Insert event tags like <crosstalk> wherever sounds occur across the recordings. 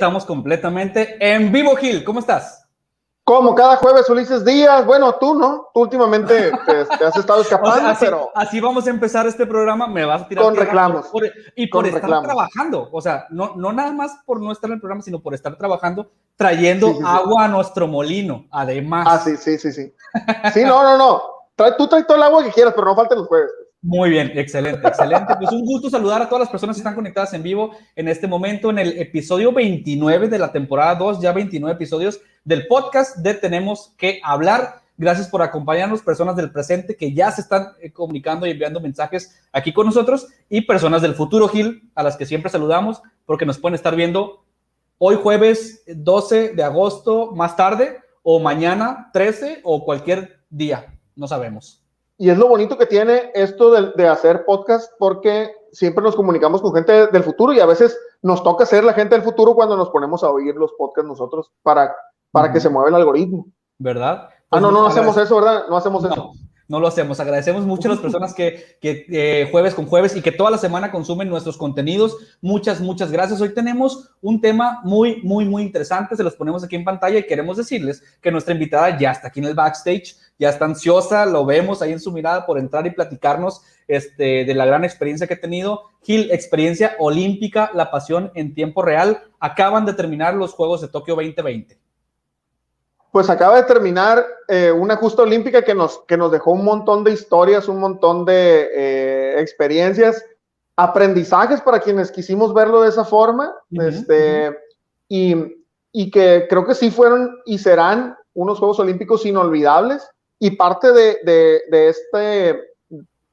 Estamos completamente en vivo, Gil. ¿Cómo estás? Como cada jueves, Ulises Díaz. Bueno, tú, ¿no? Tú últimamente <laughs> te, has estado escapando, así, pero. Así vamos a empezar este programa. Me vas a tirar. Con reclamos. y por estar trabajando. O sea, no, no nada más por no estar en el programa, sino por estar trabajando, trayendo agua a nuestro molino, además. Ah, sí, sí, sí, sí. Sí, no, no, no. tú traes todo el agua que quieras, pero no falten los jueves. Muy bien, excelente, excelente. Pues un gusto saludar a todas las personas que están conectadas en vivo en este momento en el episodio 29 de la temporada 2, ya 29 episodios del podcast de Tenemos que hablar. Gracias por acompañarnos, personas del presente que ya se están eh, comunicando y enviando mensajes aquí con nosotros y personas del futuro, Gil, a las que siempre saludamos porque nos pueden estar viendo hoy jueves 12 de agosto más tarde o mañana 13 o cualquier día, no sabemos. Y es lo bonito que tiene esto de, hacer podcast porque siempre nos comunicamos con gente del futuro y a veces nos toca ser la gente del futuro cuando nos ponemos a oír los podcasts nosotros para, para que se mueva el algoritmo. ¿Verdad? ah, no, no, hacemos eso, ¿verdad? No hacemos eso no lo hacemos. Agradecemos mucho a las personas que, que eh, jueves con jueves y que toda la semana consumen nuestros contenidos. Muchas, muchas gracias. Hoy tenemos un tema muy, muy, muy interesante. Se los ponemos aquí en pantalla y queremos decirles que nuestra invitada ya está aquí en el backstage, ya está ansiosa, lo vemos ahí en su mirada por entrar y platicarnos este, de la gran experiencia que ha tenido. Gil, experiencia olímpica, la pasión en tiempo real. Acaban de terminar los Juegos de Tokio 2020 pues acaba de terminar eh, una justa olímpica que nos, que nos dejó un montón de historias, un montón de eh, experiencias, aprendizajes para quienes quisimos verlo de esa forma, este, y, y, que creo que sí fueron y serán unos Juegos Olímpicos inolvidables, y parte de, de, de este,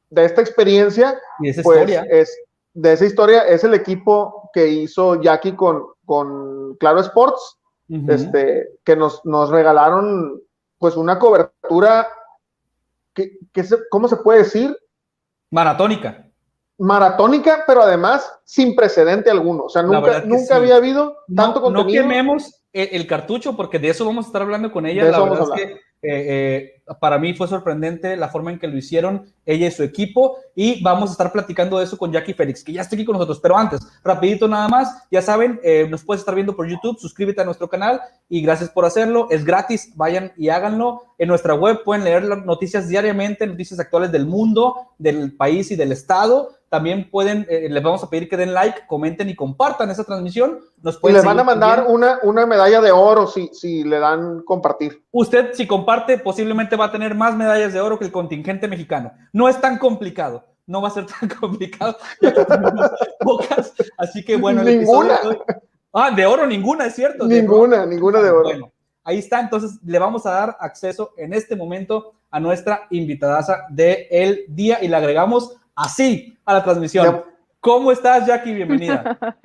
de esta experiencia, ¿Y esa pues, historia? es de esa historia es el equipo que hizo Jackie con, con Claro Sports, este, que nos, nos regalaron pues una cobertura que, que ¿cómo se puede decir? Maratónica. Maratónica, pero además sin precedente alguno. O sea, nunca, nunca había habido tanto contenido. No quememos el, cartucho, porque de eso vamos a estar hablando con ella. La verdad es que eh, eh, para mí fue sorprendente la forma en que lo hicieron ella y su equipo y vamos a estar platicando de eso con Jackie Félix, que ya está aquí con nosotros. Pero antes, rapidito nada más, ya saben, eh, nos puedes estar viendo por YouTube, suscríbete a nuestro canal y gracias por hacerlo. Es gratis, vayan y háganlo. En nuestra web pueden leer las noticias diariamente, noticias actuales del mundo, del país y del estado. También pueden, eh, les vamos a pedir que den like, comenten y compartan esa transmisión. Nos pueden y les van a mandar una, una medalla de oro si, si le dan compartir. Usted, si comparte, posiblemente va a tener más medallas de oro que el contingente mexicano. No es tan complicado, no va a ser tan <laughs> complicado. <laughs> pocas, así que bueno. Ninguna. ah, de oro ninguna, es cierto. Ninguna, ninguna de oro. Bueno, ahí está, entonces le vamos a dar acceso en este momento a nuestra invitada de el día y le agregamos así a la transmisión. ¿Cómo estás, Jackie? Bienvenida. <laughs>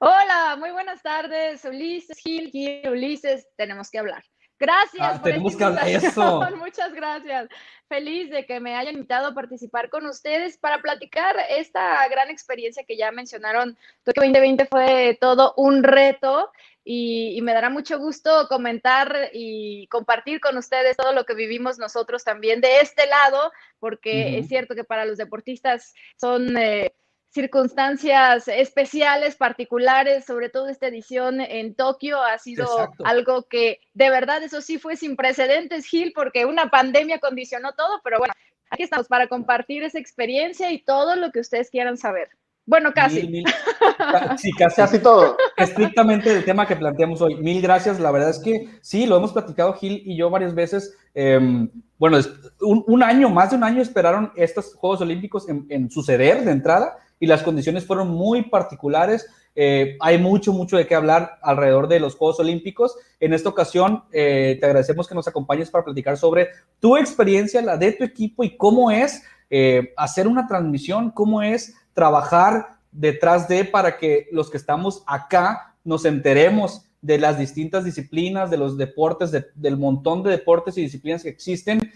Hola, muy buenas tardes, Ulises, Gil, Gil, Ulises, tenemos que hablar. Gracias. Ah, tenemos que hablar eso. <laughs> Muchas gracias. Feliz de que me hayan invitado a participar con ustedes para platicar esta gran experiencia que ya mencionaron. Tokio 2020 fue todo un reto y, me dará mucho gusto comentar y compartir con ustedes todo lo que vivimos nosotros también de este lado, porque es cierto que para los deportistas son... Eh, circunstancias especiales, particulares, sobre todo esta edición en Tokio, ha sido algo que de verdad, eso sí fue sin precedentes, Gil, porque una pandemia condicionó todo, pero bueno, aquí estamos para compartir esa experiencia y todo lo que ustedes quieran saber. Bueno, casi. <laughs> sí, casi. casi todo. Estrictamente el tema que planteamos hoy. Mil gracias. La verdad es que sí, lo hemos platicado Gil y yo varias veces. Em, bueno, un, año, más de un año esperaron estos Juegos Olímpicos en, en suceder de entrada y las condiciones fueron muy particulares. Eh, hay mucho, mucho de qué hablar alrededor de los Juegos Olímpicos. En esta ocasión, eh, te agradecemos que nos acompañes para platicar sobre tu experiencia, la de tu equipo y cómo es eh, hacer una transmisión, cómo es trabajar detrás de para que los que estamos acá nos enteremos de las distintas disciplinas, de los deportes, del montón de deportes y disciplinas que existen,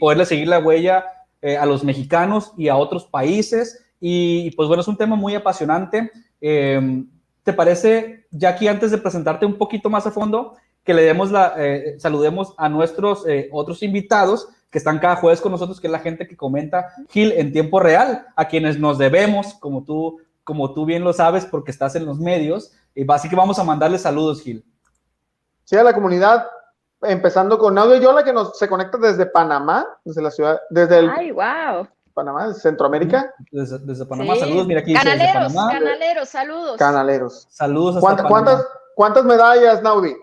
poderle seguir la huella a los mexicanos y a otros países y pues bueno, es un tema muy apasionante. Eh, ¿Te parece, Jackie, antes de presentarte un poquito más a fondo, que le demos la, eh, saludemos a nuestros eh, otros invitados que están cada jueves con nosotros, que es la gente que comenta Gil en tiempo real, a quienes nos debemos, como tú como tú bien lo sabes, porque estás en los medios. Y así que vamos a mandarle saludos, Gil. Sí, a la comunidad, empezando con Audio Yola, que nos se conecta desde Panamá, desde la ciudad, desde el Ay, wow. Panamá, Centroamérica. Desde, desde Panamá, saludos, mira aquí. Canaleros, desde Panamá. canaleros, saludos. Canaleros. Saludos hasta ¿Cuántas, Panamá. cuántas, cuántas medallas, Naudi?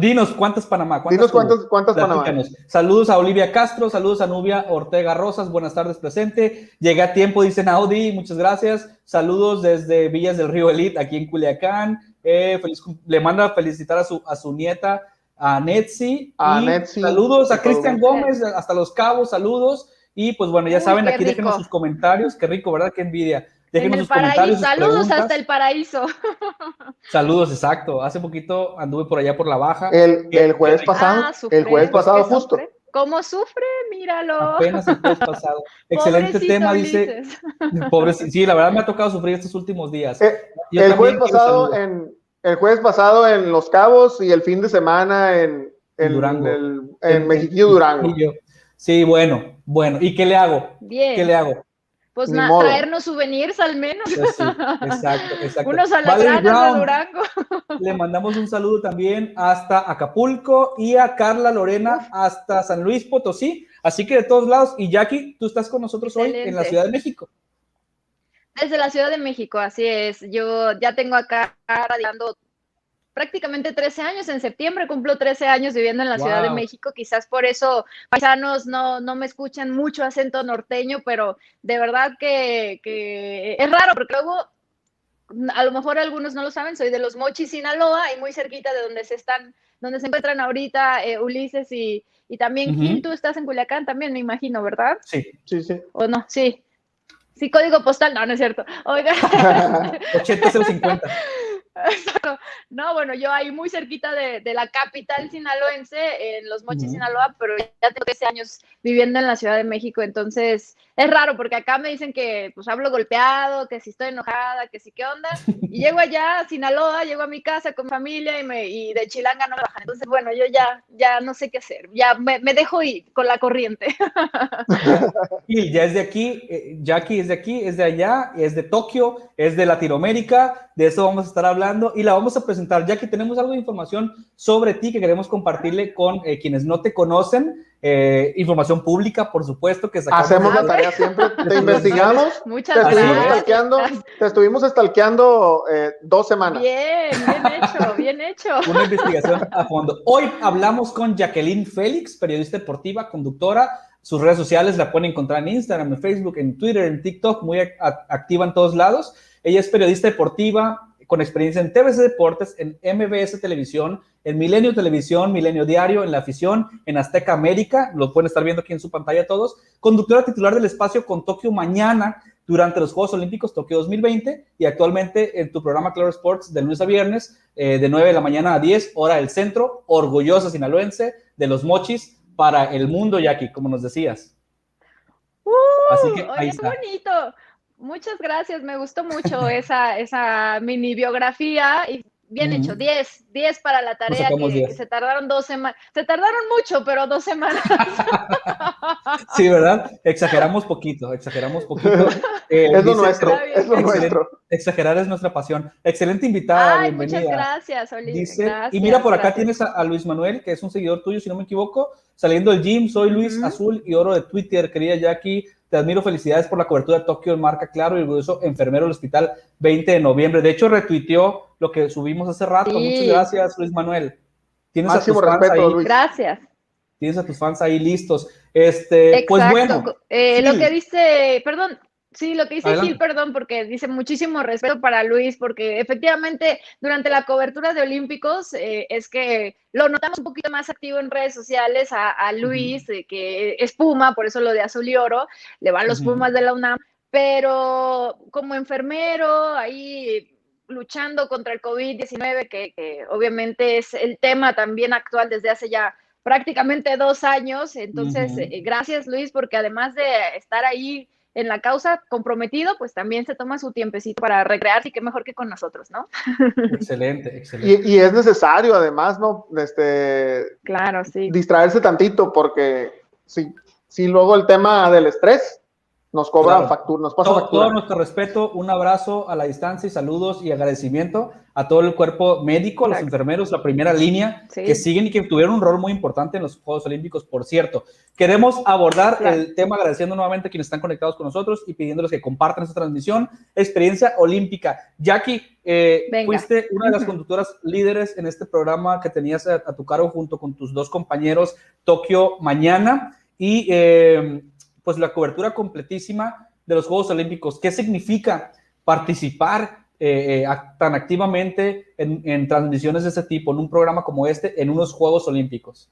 Dinos, ¿cuántas Panamá? ¿Cuántas Dinos cuántas, cuántas Panamá. Saludos a Olivia Castro, saludos a Nubia Ortega Rosas, buenas tardes presente. Llegué a tiempo, dicen Audi, muchas gracias. Saludos desde Villas del Río Elite, aquí en Culiacán. Eh, feliz le manda felicitar a su, a su nieta, a Netsi. A Y Netsi. Saludos a. Cristian Gómez, hasta Los Cabos, saludos. Y pues bueno, ya Uy, saben, aquí déjenos rico. sus comentarios. Qué rico, ¿verdad? Qué envidia. En Déjenos el sus comentarios. paraíso, sus saludos hasta el paraíso. Saludos, exacto. Hace poquito anduve por allá por la baja. El, el jueves Ah, pasado, Ah, sufre, el jueves pues, pasado justo. sufre. ¿Cómo sufre? Míralo. Apenas el jueves pasado. Excelente Pobrecito tema, dice. Pobre, sí, la verdad me ha tocado sufrir estos últimos días. Eh, el jueves pasado en el jueves pasado en Los Cabos y el fin de semana en, en, Durango. el- en Mexiquillo Durango. Sí, bueno, bueno. ¿Y qué le hago? Bien. ¿Qué le hago? Pues traernos souvenirs al menos. Pues sí, exacto, <laughs> exacto. Unos alacranes de Brown, Durango. <laughs> Le mandamos un saludo también hasta Acapulco y a Carla Lorena hasta San Luis Potosí. Así que de todos lados. Y Jackie, tú estás con nosotros hoy en la. Ciudad de México. Desde la Ciudad de México, así es. Yo ya tengo acá radicando prácticamente 13 años. En septiembre cumplo 13 años viviendo en la Ciudad de. México. Quizás por eso paisanos no, no me escuchan mucho acento norteño, pero de verdad que, que es raro porque luego a lo mejor algunos no lo saben, soy de los Mochis, Sinaloa, y muy cerquita de donde se están, donde se encuentran ahorita eh, Ulises y, y también. Gil, tú estás en Culiacán también, me imagino, ¿verdad? Sí, Sí, sí. ¿O no? Sí. Sí, código postal, no, no es cierto. Oiga, <laughs> 80050. No, bueno, yo ahí muy cerquita de, de la capital sinaloense, en Los Mochis. Sinaloa, pero ya tengo 13 años viviendo en la Ciudad de México, entonces es raro porque acá me dicen que pues hablo golpeado, que si estoy enojada, que si qué onda, y <laughs> llego allá a Sinaloa, llego a mi casa con mi familia y, me, y de Chilanga no me bajan. Entonces, bueno, yo ya, ya no sé qué hacer, ya me, me dejo ir con la corriente. <laughs> Y ya es de aquí, eh, Jackie es de aquí, es de allá, es de Tokio, es de Latinoamérica, de eso vamos a estar hablando y la vamos a presentar. Jackie, tenemos algo de información sobre ti que queremos compartirle con eh, quienes no te conocen, eh, información pública, por supuesto, que sacamos. Hacemos la Ah, tarea siempre, <laughs> te investigamos, <laughs> te Muchas Así estuvimos es. stalkeando, gracias. te estuvimos stalkeando eh, dos semanas. Bien, bien hecho, bien hecho. <laughs> una investigación a fondo. Hoy hablamos con Jacqueline Félix, periodista deportiva, conductora. Sus redes sociales la pueden encontrar en Instagram, en Facebook, en Twitter, en TikTok, muy activa en todos lados. Ella es periodista deportiva con experiencia en TVC Deportes, en MBS Televisión, en Milenio Televisión, Milenio Diario, en La Afición, en Azteca América, lo pueden estar viendo aquí en su pantalla todos. Conductora titular del espacio con Tokio mañana durante los Juegos Olímpicos Tokio 2020 y actualmente en tu programa Claro Sports de lunes a viernes eh, de 9 de la mañana a 10, hora del centro, orgullosa sinaloense de los mochis para el mundo, Jackie, como nos decías. Uh, Así que ahí oye, qué está. bonito. Muchas gracias, me gustó mucho esa, esa mini biografía y bien hecho, 10, 10 para la tarea que, 10. que se tardaron dos semanas, se tardaron mucho, pero dos semanas. <laughs> Sí, ¿verdad? Exageramos poquito, exageramos poquito. <laughs> Eh, Es lo dice- nuestro, es lo. Exagerar es nuestra pasión. Excelente invitada, Ay, bienvenida. muchas gracias, Oli. Dice, gracias, y mira, por acá gracias. tienes a, a Luis Manuel, que es un seguidor tuyo, si no me equivoco, saliendo del gym. Soy Luis. Azul y Oro de Twitter, querida Jackie. Te admiro, felicidades por la cobertura de Tokio en marca claro y orgulloso enfermero del hospital 20 de noviembre. De hecho, retuiteó lo que subimos hace rato. Sí. Muchas gracias, Luis Manuel. Tienes Máximo a tus fans respeto, ahí, Luis. Gracias. tienes a tus fans ahí listos. Este, pues Exacto. bueno, Eh, Lo que dice, perdón, sí, lo que dice Adelante. Gil, perdón, porque dice muchísimo respeto para Luis, porque efectivamente durante la cobertura de Olímpicos eh, es que lo notamos un poquito más activo en redes sociales a, a Luis, eh, que es Puma, por eso lo de azul y oro, le van los Ujú. Pumas de la UNAM, pero como enfermero, ahí luchando contra el COVID-19, que, que obviamente es el tema también actual desde hace ya prácticamente dos años. Entonces, eh, gracias Luis, porque además de estar ahí en la causa comprometido, pues también se toma su tiempecito para recrearse y qué mejor que con nosotros, ¿no? <laughs> excelente, excelente. Y, y es necesario, además, ¿no? Este, Claro, sí. distraerse tantito, porque si, si luego el tema del estrés nos cobra factura, nos pasa factura. Todo nuestro respeto, un abrazo a la distancia y saludos y agradecimiento a todo el cuerpo médico, a los enfermeros, la primera línea, que siguen y que tuvieron un rol muy importante en los Juegos Olímpicos, por cierto. Queremos abordar el tema agradeciendo nuevamente a quienes están conectados con nosotros y pidiéndoles que compartan esta transmisión. Experiencia olímpica. Jackie, eh, fuiste una de las conductoras líderes en este programa que tenías a, tu cargo junto con tus dos compañeros Tokio Mañana y... Eh, pues la cobertura completísima de los Juegos Olímpicos. ¿Qué significa participar eh, eh, tan activamente en, en transmisiones de ese tipo, en un programa como este, en unos Juegos Olímpicos?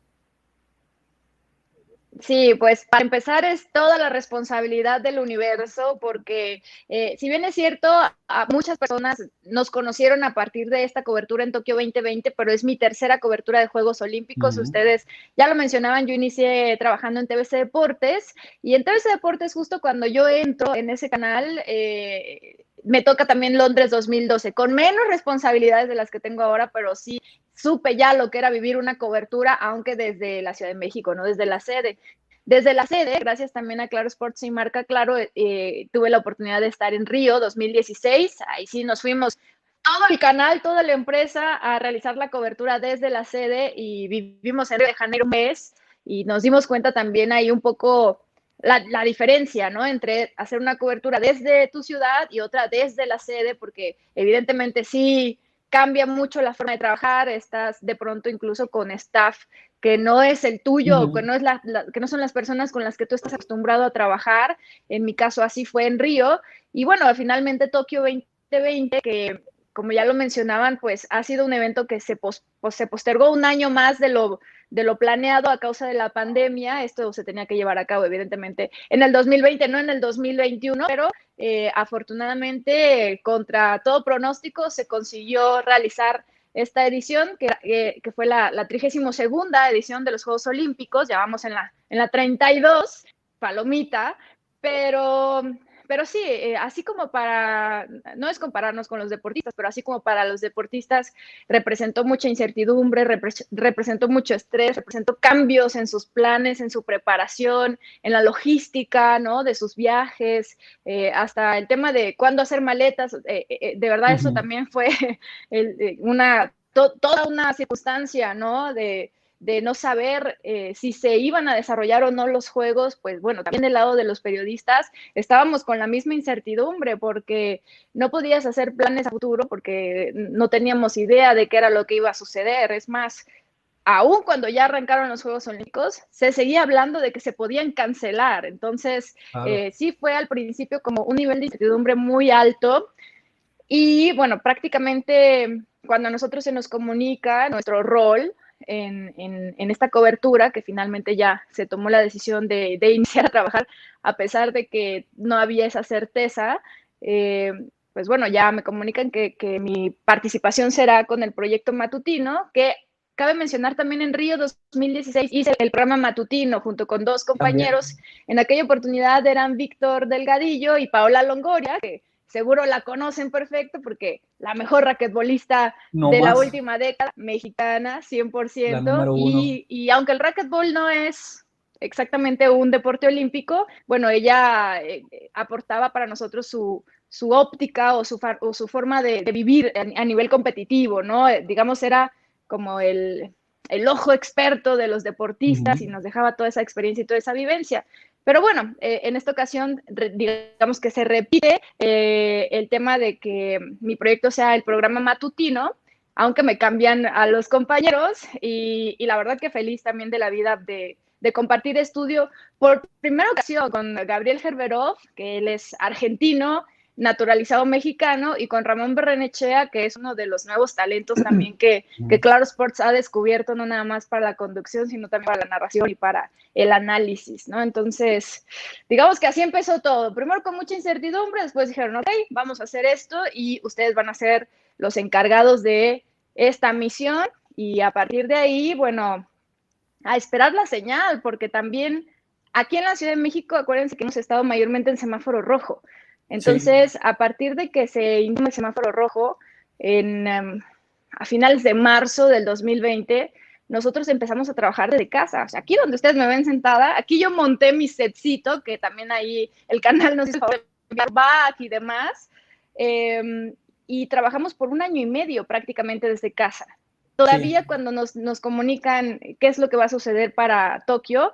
Sí, pues para empezar es toda la responsabilidad del universo, porque eh, si bien es cierto, a muchas personas nos conocieron a partir de esta cobertura en Tokio 2020, pero es mi tercera cobertura de Juegos Olímpicos. Ustedes ya lo mencionaban, yo inicié trabajando en TBC Deportes y en TBC Deportes justo cuando yo entro en ese canal, eh, me toca también Londres 2012, con menos responsabilidades de las que tengo ahora, pero sí supe ya lo que era vivir una cobertura, aunque desde la Ciudad de México, no desde la sede. Desde la sede, gracias también a Claro Sports y Marca Claro, eh, tuve la oportunidad de estar en Río 2016. Ahí sí nos fuimos todo el canal, toda la empresa a realizar la cobertura desde la sede y vivimos en Río de Janeiro un mes y nos dimos cuenta también ahí un poco la, la, diferencia, ¿no? Entre hacer una cobertura desde tu ciudad y otra desde la sede, porque evidentemente sí cambia mucho la forma de trabajar, estás de pronto incluso con staff que no es el tuyo, que, no es la, que no son las personas con las que tú estás acostumbrado a trabajar. En mi caso así fue en Río. Y bueno, finalmente Tokio 2020, que como ya lo mencionaban, pues ha sido un evento que se, se postergó un año más de lo, de lo planeado a causa de la pandemia. Esto se tenía que llevar a cabo, evidentemente, en el 2020, no en el 2021, pero eh, afortunadamente, contra todo pronóstico, se consiguió realizar esta edición, que, eh, fue la, la 32 edición de los Juegos Olímpicos, ya vamos en la, en la 32, palomita, pero pero sí, eh, así como para, no es compararnos con los deportistas, pero así como para los deportistas representó mucha incertidumbre, representó mucho estrés, representó cambios en sus planes, en su preparación, en la logística, ¿no? De sus viajes, eh, hasta el tema de cuándo hacer maletas. Eh, de verdad, eso también fue <laughs> una, toda una circunstancia, ¿no? De, de no saber eh, si se iban a desarrollar o no los juegos, pues bueno, también del lado de los periodistas estábamos con la misma incertidumbre porque no podías hacer planes a futuro porque no teníamos idea de qué era lo que iba a suceder. Es más, aún cuando ya arrancaron los Juegos Olímpicos, se seguía hablando de que se podían cancelar. Entonces, eh, sí fue al principio como un nivel de incertidumbre muy alto. Y bueno, prácticamente cuando a nosotros se nos comunica nuestro rol, en, esta cobertura, que finalmente ya se tomó la decisión de, <laughs> iniciar a trabajar, a pesar de que no había esa certeza, eh, pues bueno, ya me comunican que, mi participación será con el proyecto matutino, que cabe mencionar también en Río 2016 hice el programa matutino junto con dos compañeros. En aquella oportunidad eran Víctor Delgadillo y Paola Longoria, que seguro la conocen perfecto porque la mejor raquetbolista de la última década, mexicana, 100%. Y, y, aunque el raquetbol no es exactamente un deporte olímpico, bueno, ella eh, aportaba para nosotros su, su óptica o su, o su forma de, vivir a, nivel competitivo, ¿no? Eh, digamos, era como el, el ojo experto de los deportistas y nos dejaba toda esa experiencia y toda esa vivencia. Pero bueno, eh, en esta ocasión, digamos que se repite eh, el tema de que mi proyecto sea el programa matutino, aunque me cambian a los compañeros y, la verdad que feliz también de la vida de, de compartir estudio por primera ocasión con Gabriel Gerberov, que él es argentino, naturalizado mexicano, y con Ramón Berrenechea, que es uno de los nuevos talentos también que, que, Claro Sports ha descubierto, no nada más para la conducción, sino también para la narración y para el análisis, ¿no? Entonces, digamos que así empezó todo. Primero con mucha incertidumbre, después dijeron, ok, vamos a hacer esto y ustedes van a ser los encargados de esta misión y a partir de ahí, bueno, a esperar la señal, porque también aquí en la Ciudad de México, acuérdense que hemos estado mayormente en semáforo rojo. Entonces, a partir de que se inició el semáforo rojo, en, em, a finales de marzo del 2020, nosotros empezamos a trabajar desde casa. O sea, aquí donde ustedes me ven sentada, aquí yo monté mi setcito, que también ahí el canal nos hizo <laughs> back y demás. Em, y trabajamos por un año y medio prácticamente desde casa. Todavía cuando nos, nos, comunican qué es lo que va a suceder para Tokio,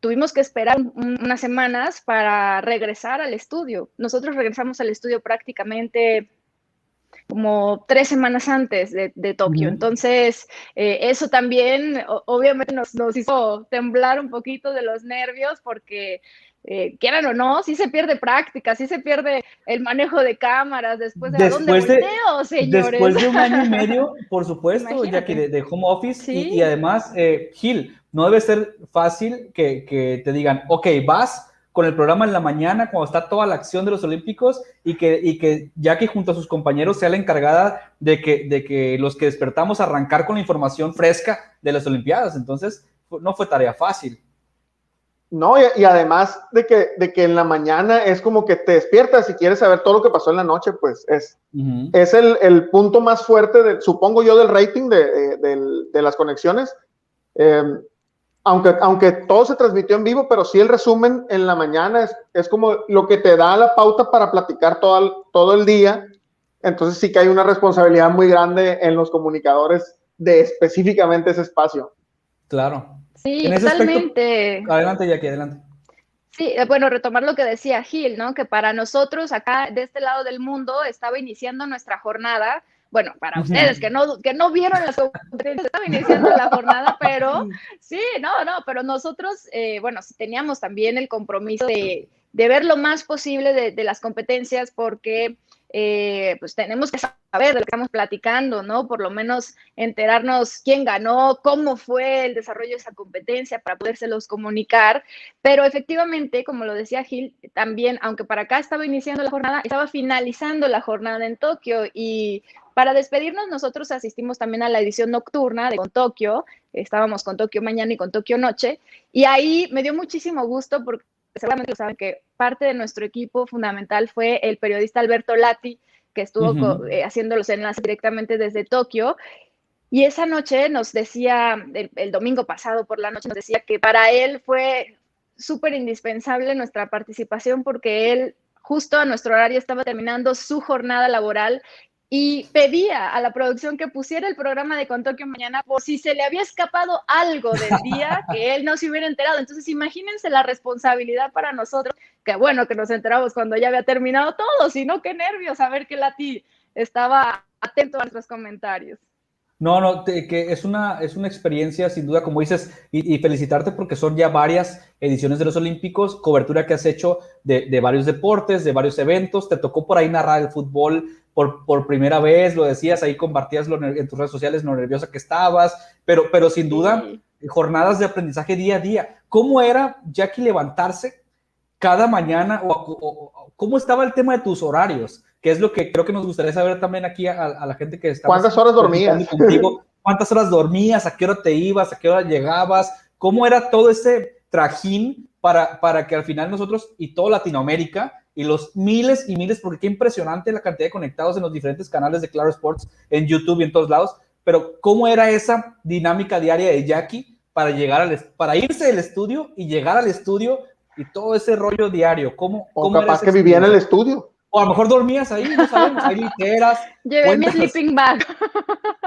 tuvimos que esperar unas semanas para regresar al estudio. Nosotros regresamos al estudio prácticamente como tres semanas antes de, Tokio. Entonces, eh, eso también obviamente nos, nos, hizo temblar un poquito de los nervios porque eh, quieran o no, sí se pierde práctica, sí se pierde el manejo de cámaras después de después dónde volteo, señores. Después de un año y medio, <laughs> por supuesto, ya que de, home office y, además, eh, Gil, no debe ser fácil que, que, te digan, ok, vas con el programa en la mañana cuando está toda la acción de los Olímpicos y que, y que Jackie junto a sus compañeros sea la encargada de que, de que los que despertamos arrancar con la información fresca de las Olimpiadas. Entonces, no fue tarea fácil. No, y, además de que, de que en la mañana es como que te despiertas y quieres saber todo lo que pasó en la noche, pues es, es el, el, punto más fuerte, de, supongo yo, del rating de, de, las conexiones. Em, aunque, aunque todo se transmitió en vivo, pero sí el resumen en la mañana es, es como lo que te da la pauta para platicar todo el, todo el día. Entonces sí que hay una responsabilidad muy grande en los comunicadores de específicamente ese espacio. Claro. Sí, totalmente. adelante, Jackie, adelante. Sí, eh, bueno, retomar lo que decía Gil, ¿no? Que para nosotros acá de este lado del mundo estaba iniciando nuestra jornada. Bueno, para ustedes que no, que no vieron las competencias, estaba iniciando la jornada, pero <laughs> sí, no, no, pero nosotros, eh, bueno, teníamos también el compromiso de, de ver lo más posible de, de las competencias porque eh, pues tenemos que saber de lo que estamos platicando, ¿no? Por lo menos enterarnos quién ganó, cómo fue el desarrollo de esa competencia para podérselos comunicar. Pero efectivamente, como lo decía Gil, también, aunque para acá estaba iniciando la jornada, estaba finalizando la jornada en Tokio y para despedirnos, nosotros asistimos también a la edición nocturna de Con Tokio. Estábamos con Tokio mañana y con Tokio noche. Y ahí me dio muchísimo gusto porque seguramente saben que parte de nuestro equipo fundamental fue el periodista Alberto Lati, que estuvo eh, haciendo los enlaces directamente desde Tokio. Y esa noche nos decía, el, domingo pasado por la noche, nos decía que para él fue súper indispensable nuestra participación porque él justo a nuestro horario estaba terminando su jornada laboral y pedía a la producción que pusiera el programa de Con Tokio mañana por si se le había escapado algo del día que él no se hubiera enterado. Entonces, imagínense la responsabilidad para nosotros, que bueno que nos enteramos cuando ya había terminado todo, sino qué nervios saber que Lati estaba atento a nuestros comentarios. No, no, que es una, es una experiencia sin duda, como dices, y, felicitarte porque son ya varias ediciones de los Olímpicos, cobertura que has hecho de, de, varios deportes, de varios eventos, te tocó por ahí narrar el fútbol por, por primera vez, lo decías, ahí compartías lo, en tus redes sociales lo nerviosa que estabas, pero, pero sin duda, jornadas de aprendizaje día a día. ¿Cómo era, Jackie, levantarse cada mañana o cómo estaba el tema de tus horarios? Que es lo que creo que nos gustaría saber también aquí a, la gente que está. ¿Cuántas horas dormías? Contigo. ¿Cuántas horas dormías? ¿A qué hora te ibas? ¿A qué hora llegabas? ¿Cómo era todo ese trajín para, para que al final nosotros y toda Latinoamérica y los miles y miles, porque qué impresionante la cantidad de conectados en los diferentes canales de Claro Sports, en YouTube y en todos lados, pero cómo era esa dinámica diaria de Jackie para llegar al, para irse del estudio y llegar al estudio y todo ese rollo diario, cómo, o capaz que vivía en el estudio. O a lo mejor dormías ahí, no sabemos, hay literas. Llevé mi sleeping bag.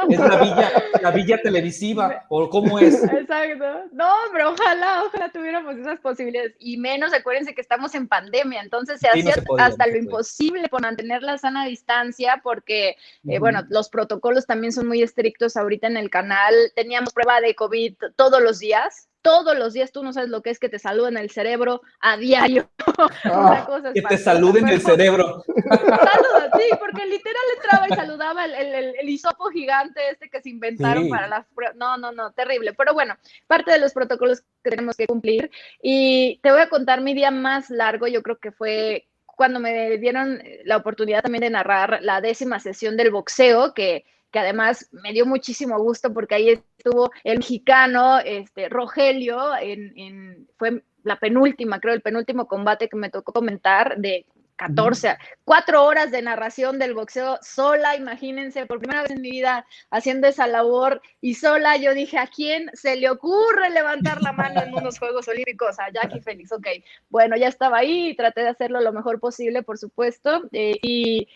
Es la villa, la villa televisiva, o cómo es. Exacto. No, pero ojalá, ojalá tuviéramos esas posibilidades. Y menos, acuérdense que estamos en pandemia, entonces se hacía hasta lo imposible por mantener la sana distancia, porque, eh, bueno, los protocolos también son muy estrictos ahorita en el canal. Teníamos prueba de COVID todos los días, todos los días tú no sabes lo que es que te saluden el cerebro a diario. <laughs> Ah, que te saluden el cerebro. <laughs> Saludos, sí, porque literal entraba y saludaba el, el, el, hisopo gigante este que se inventaron para las pruebas. No, no, no, terrible. Pero bueno, parte de los protocolos que tenemos que cumplir. Y te voy a contar mi día más largo, yo creo que fue cuando me dieron la oportunidad también de narrar la décima sesión del boxeo, que que además me dio muchísimo gusto porque ahí estuvo el mexicano, este, Rogelio, en, fue la penúltima, creo, el penúltimo combate que me tocó comentar de 14, cuatro horas de narración del boxeo sola, imagínense, por primera vez en mi vida haciendo esa labor y sola, yo dije, ¿a quién se le ocurre levantar la mano en unos Juegos Olímpicos? A Jackie Félix, ok. Bueno, ya estaba ahí y traté de hacerlo lo mejor posible, por supuesto. Eh, y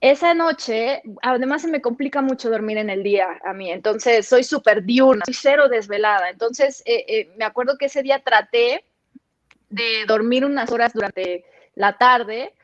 esa noche, además se me complica mucho dormir en el día a mí, entonces soy súper diurna, soy cero desvelada. Entonces, eh, eh, me acuerdo que ese día traté de dormir unas horas durante la tarde,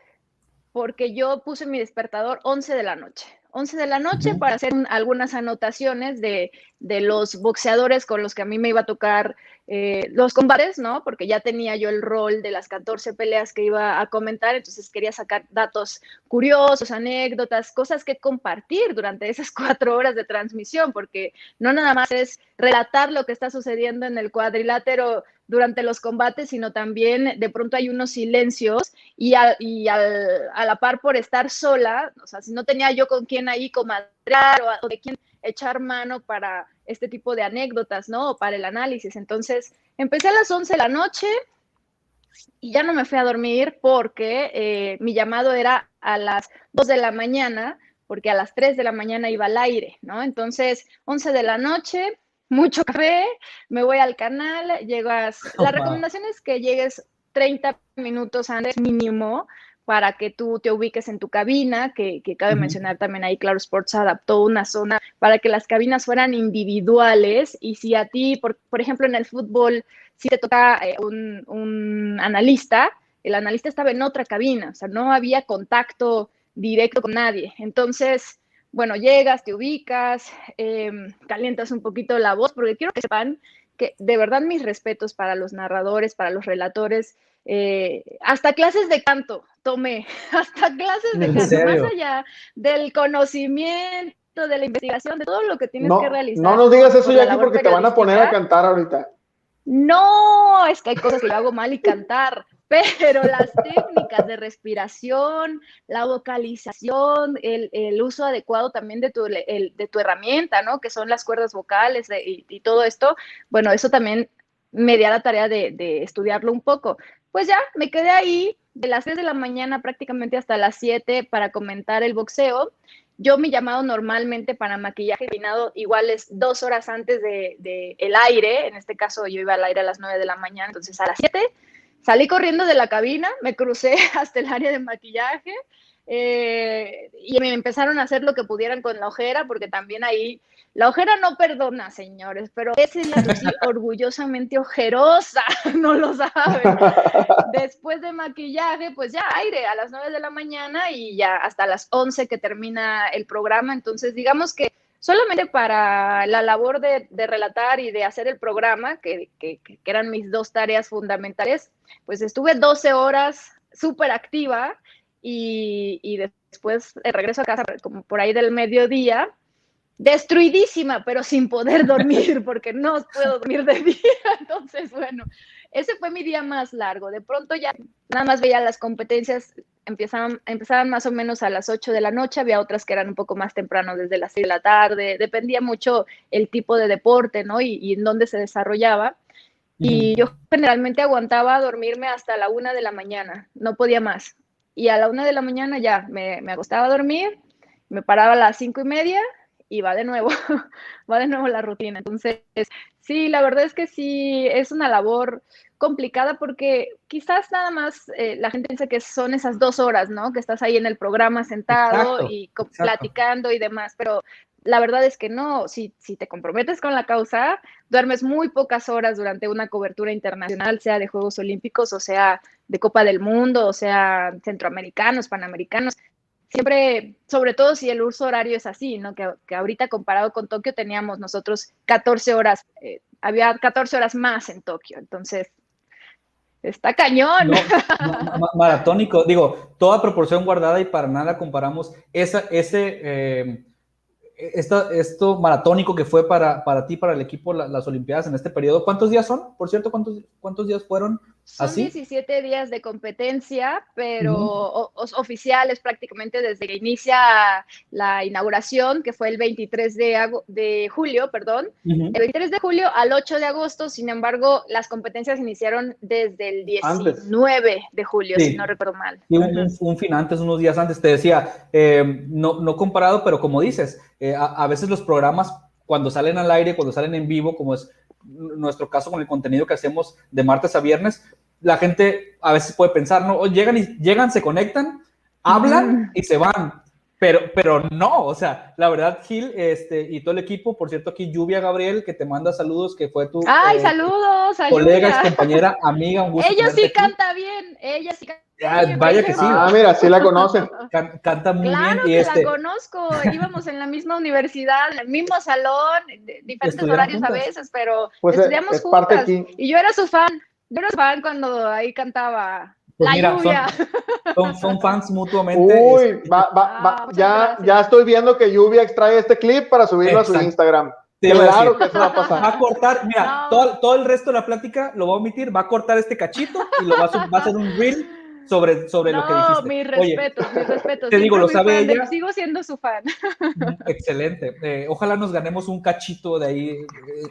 porque yo puse mi despertador 11 de la noche. 11 de la noche para hacer algunas anotaciones de, de, los boxeadores con los que a mí me iba a tocar eh, los combates, ¿no? Porque ya tenía yo el rol de las 14 peleas que iba a comentar, entonces quería sacar datos curiosos, anécdotas, cosas que compartir durante esas <laughs> cuatro horas de transmisión, porque no nada más es relatar lo que está sucediendo en el cuadrilátero durante los combates, sino también de pronto hay unos silencios y, a, la par por estar sola, o sea, si no tenía yo con quién ahí comadrear o, de quién echar mano para este tipo de anécdotas, ¿no? O para el análisis. Entonces, empecé a las 11 de la noche y ya no me fui a dormir porque eh, mi llamado era a las 2 de la mañana, porque a las 3 de la mañana iba al aire, ¿no? Entonces, 11 de la noche, mucho café, me voy al canal, llegas, la recomendación es que llegues 30 minutos antes mínimo para que tú te ubiques en tu cabina, que, cabe mencionar también ahí, Claro Sports adaptó una zona para que las cabinas fueran individuales y si a ti, por, por ejemplo, en el fútbol, si te toca eh, un, un analista, el analista estaba en otra cabina, o sea, no había contacto directo con nadie. Entonces, bueno, llegas, te ubicas, em, calientas un poquito la voz, porque quiero que sepan que de verdad mis respetos para los narradores, para los relatores, eh, hasta clases de canto tomé, <laughs> hasta clases de canto, más allá del conocimiento, de la investigación, de todo lo que tienes que realizar. No nos digas eso, ya aquí porque te van a poner a cantar ahorita. No, es que hay cosas que yo hago mal y cantar, <laughs> pero las técnicas de respiración, la vocalización, el, uso adecuado también de tu, de tu, herramienta, ¿no? Que son las cuerdas vocales y, todo esto, bueno, eso también me dio la tarea de, de, estudiarlo un poco. Pues ya, me quedé ahí de las 6 de la mañana prácticamente hasta las 7 para comentar el boxeo. Yo mi llamado normalmente para maquillaje igual es dos horas antes de, el aire, en este caso yo iba al aire a las 9 de la mañana, entonces a las 7 salí corriendo de la cabina, me crucé <laughs> hasta el área de maquillaje eh, y me empezaron a hacer lo que pudieran con la ojera, porque también ahí la ojera no perdona, señores, pero ese día sí orgullosamente ojerosa, <laughs> no lo saben. <laughs> Después de maquillaje, pues ya aire a las 9 de la mañana y ya hasta las 11 que termina el programa. Entonces, digamos que solamente para la labor de, relatar y de hacer el programa, que, que, eran mis dos tareas fundamentales, pues estuve 12 horas súper activa y, y después regreso a casa como por ahí del mediodía destruidísima, pero sin poder <laughs> dormir, porque no puedo dormir de día. <laughs> Entonces, bueno, ese fue mi día más largo. De pronto ya nada más veía las competencias, empezaban, empezaban más o menos a las 8 de la noche, había otras que eran un poco más temprano, desde las 6 de la tarde, dependía mucho el tipo de deporte, ¿no? Y, en dónde se desarrollaba. Y yo generalmente aguantaba dormirme hasta la una de la mañana, no podía más. Y a la una de la mañana ya me, me acostaba a dormir, me paraba a las cinco y media y va de nuevo, <laughs> va de nuevo la rutina. Entonces, sí, la verdad es que sí, es una labor complicada porque quizás nada más eh, la gente piensa que son esas dos horas, ¿no? Que estás ahí en el programa sentado y platicando y demás, pero la verdad es que no, si, si te comprometes con la causa, duermes muy pocas horas durante una cobertura internacional, sea de Juegos Olímpicos o sea de Copa del Mundo, o sea centroamericanos, panamericanos siempre, sobre todo si el uso horario es así, ¿no? Que, ahorita comparado con Tokio teníamos nosotros 14 horas, eh, había 14 horas más en Tokio, entonces está cañón. <laughs> maratónico, digo, toda proporción guardada y para nada comparamos esa, ese, eh, esto maratónico que fue para, para ti, para el equipo, las Olimpiadas en este periodo. ¿Cuántos días son? Por cierto, ¿cuántos, cuántos días fueron Son 17 días de competencia, pero oficiales prácticamente desde que inicia la inauguración, que fue el 23 de, de julio, perdón, el 23 de julio al 8 de agosto, sin embargo, las competencias iniciaron desde el 19 de julio, si no recuerdo mal. un, fin antes, unos días antes, te decía, eh, no, no comparado, pero como dices, eh, a veces los programas cuando salen al aire, cuando salen en vivo, como es nuestro caso con el contenido que hacemos de martes a viernes, la gente a veces puede pensar, ¿no? llegan y llegan, se conectan, hablan y se van. Pero, pero no, o sea, la verdad, Gil este, y todo el equipo, por cierto, aquí Lluvia Gabriel, que te manda saludos, que fue tu ¡Ay, eh, saludos! colega, compañera, amiga, un gusto. Ella sí canta bien, ella sí canta bien. Vaya que sí. Ah, mira, sí la conocen. <laughs> canta muy bien. y que este... la conozco, íbamos en la misma universidad, en el mismo salón, diferentes horarios a veces, pero pues estudiamos juntas. Y yo era su fan. Yo era fan cuando ahí cantaba pues la lluvia. Son, fans mutuamente. Uy, este, va, va, ah, ya, ya estoy viendo que Lluvia extrae este clip para subirlo a su Instagram. claro que eso va a pasar. Va a cortar, mira, todo, todo, el resto de la plática lo va a omitir, va a cortar este cachito y lo va a, va a hacer un reel sobre, sobre lo que dijiste. No, mi respeto, mi respeto. Te digo, lo sabe ella. sigo siendo su fan. <laughs> Excelente. Eh, ojalá nos ganemos un cachito de ahí eh,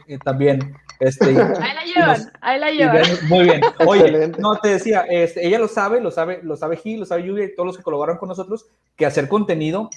eh, también. Este, ahí la llevan, ahí la llevan. muy bien. Oye, no, te decía, este, ella lo sabe, lo sabe, lo sabe Gil, lo sabe Lluvia y todos los que colaboran con nosotros, que hacer contenido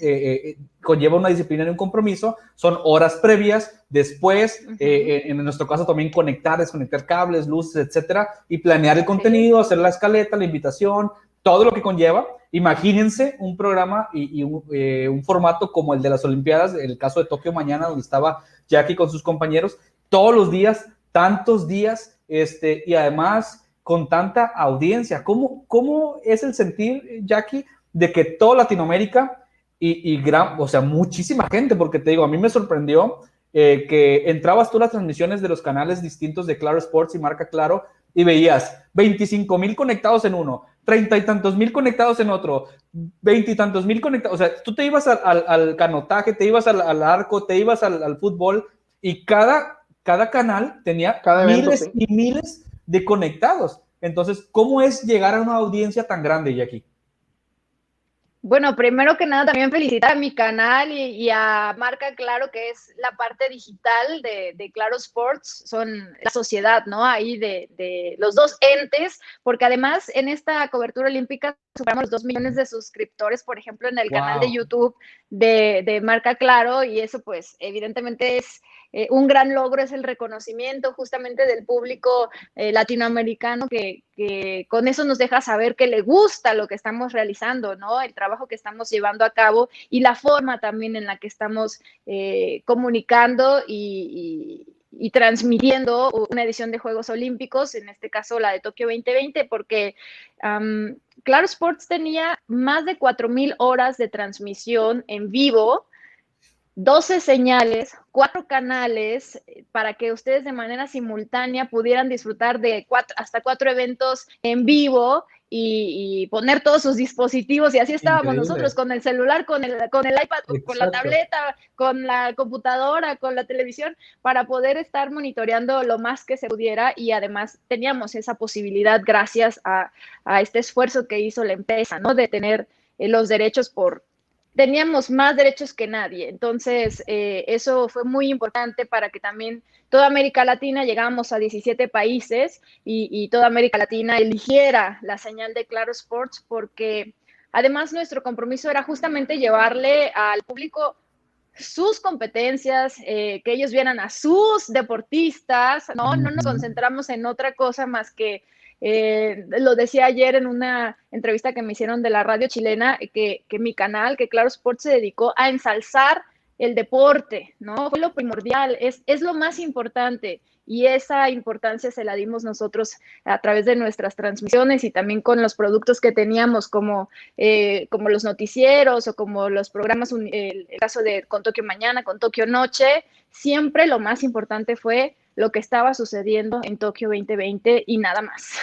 conlleva una disciplina y un compromiso, son horas previas, después, en nuestro caso también conectar, desconectar cables, luces, etcétera, y planear el contenido, hacer la escaleta, la invitación, todo lo que conlleva. Imagínense un programa y, eh, un, formato como el de las Olimpiadas, el caso de Tokio mañana, donde estaba Jackie con sus compañeros, todos los días, tantos días, este, y además con tanta audiencia. ¿Cómo, cómo es el sentir, Jackie, de que toda Latinoamérica y, gran, o sea, muchísima gente, porque te digo, a mí me sorprendió eh, que entrabas tú las transmisiones de los canales distintos de Claro Sports y Marca Claro y veías 25 mil conectados en uno, treinta y tantos mil conectados en otro, veintitantos mil conectados. O sea, tú te ibas al, canotaje, te ibas al, arco, te ibas al, fútbol y cada, cada canal tenía miles y miles de conectados. Entonces, ¿cómo es llegar a una audiencia tan grande, Jackie? Bueno, primero que nada, también felicitar a mi canal y, a Marca Claro, que es la parte digital de, Claro Sports, son la sociedad, ¿no? Ahí de, los dos entes, porque además en esta cobertura olímpica superamos los dos millones de suscriptores, por ejemplo, en el canal de YouTube de, de Marca Claro, y eso pues evidentemente es eh, un gran logro es el reconocimiento justamente del público eh, latinoamericano que, con eso nos deja saber que le gusta lo que estamos realizando, ¿no? El trabajo que estamos llevando a cabo y la forma también en la que estamos eh, comunicando y, transmitiendo una edición de Juegos Olímpicos, en este caso la de Tokio 2020, porque Claro Sports tenía más de 4.000 horas de transmisión en vivo 12 señales, cuatro canales eh, para que ustedes de manera simultánea pudieran disfrutar de cuatro, hasta cuatro eventos en vivo y, poner todos sus dispositivos. Y así estábamos nosotros con el celular, con el, con el iPad, con la tableta, con la computadora, con la televisión, para poder estar monitoreando lo más que se pudiera. Y además teníamos esa posibilidad gracias a, a este esfuerzo que hizo la empresa, ¿no? De tener eh, los derechos por teníamos más derechos que nadie. Entonces, eh, eso fue muy importante para que también toda América Latina, llegamos a 17 países y, toda América Latina eligiera la señal de Claro Sports porque además nuestro compromiso era justamente llevarle al público sus competencias, eh, que ellos vieran a sus deportistas, ¿no? No nos concentramos en otra cosa más que eh, lo decía ayer en una entrevista que me hicieron de la radio chilena, que, mi canal, que Claro Sport se dedicó a ensalzar el deporte, ¿no? Fue lo primordial, es, es lo más importante y esa importancia se la dimos nosotros a través de nuestras transmisiones y también con los productos que teníamos como, eh, como los noticieros o como los programas, el, el caso de Con Tokio Mañana, con Tokio Noche, siempre lo más importante fue lo que estaba sucediendo en Tokio 2020 y nada más.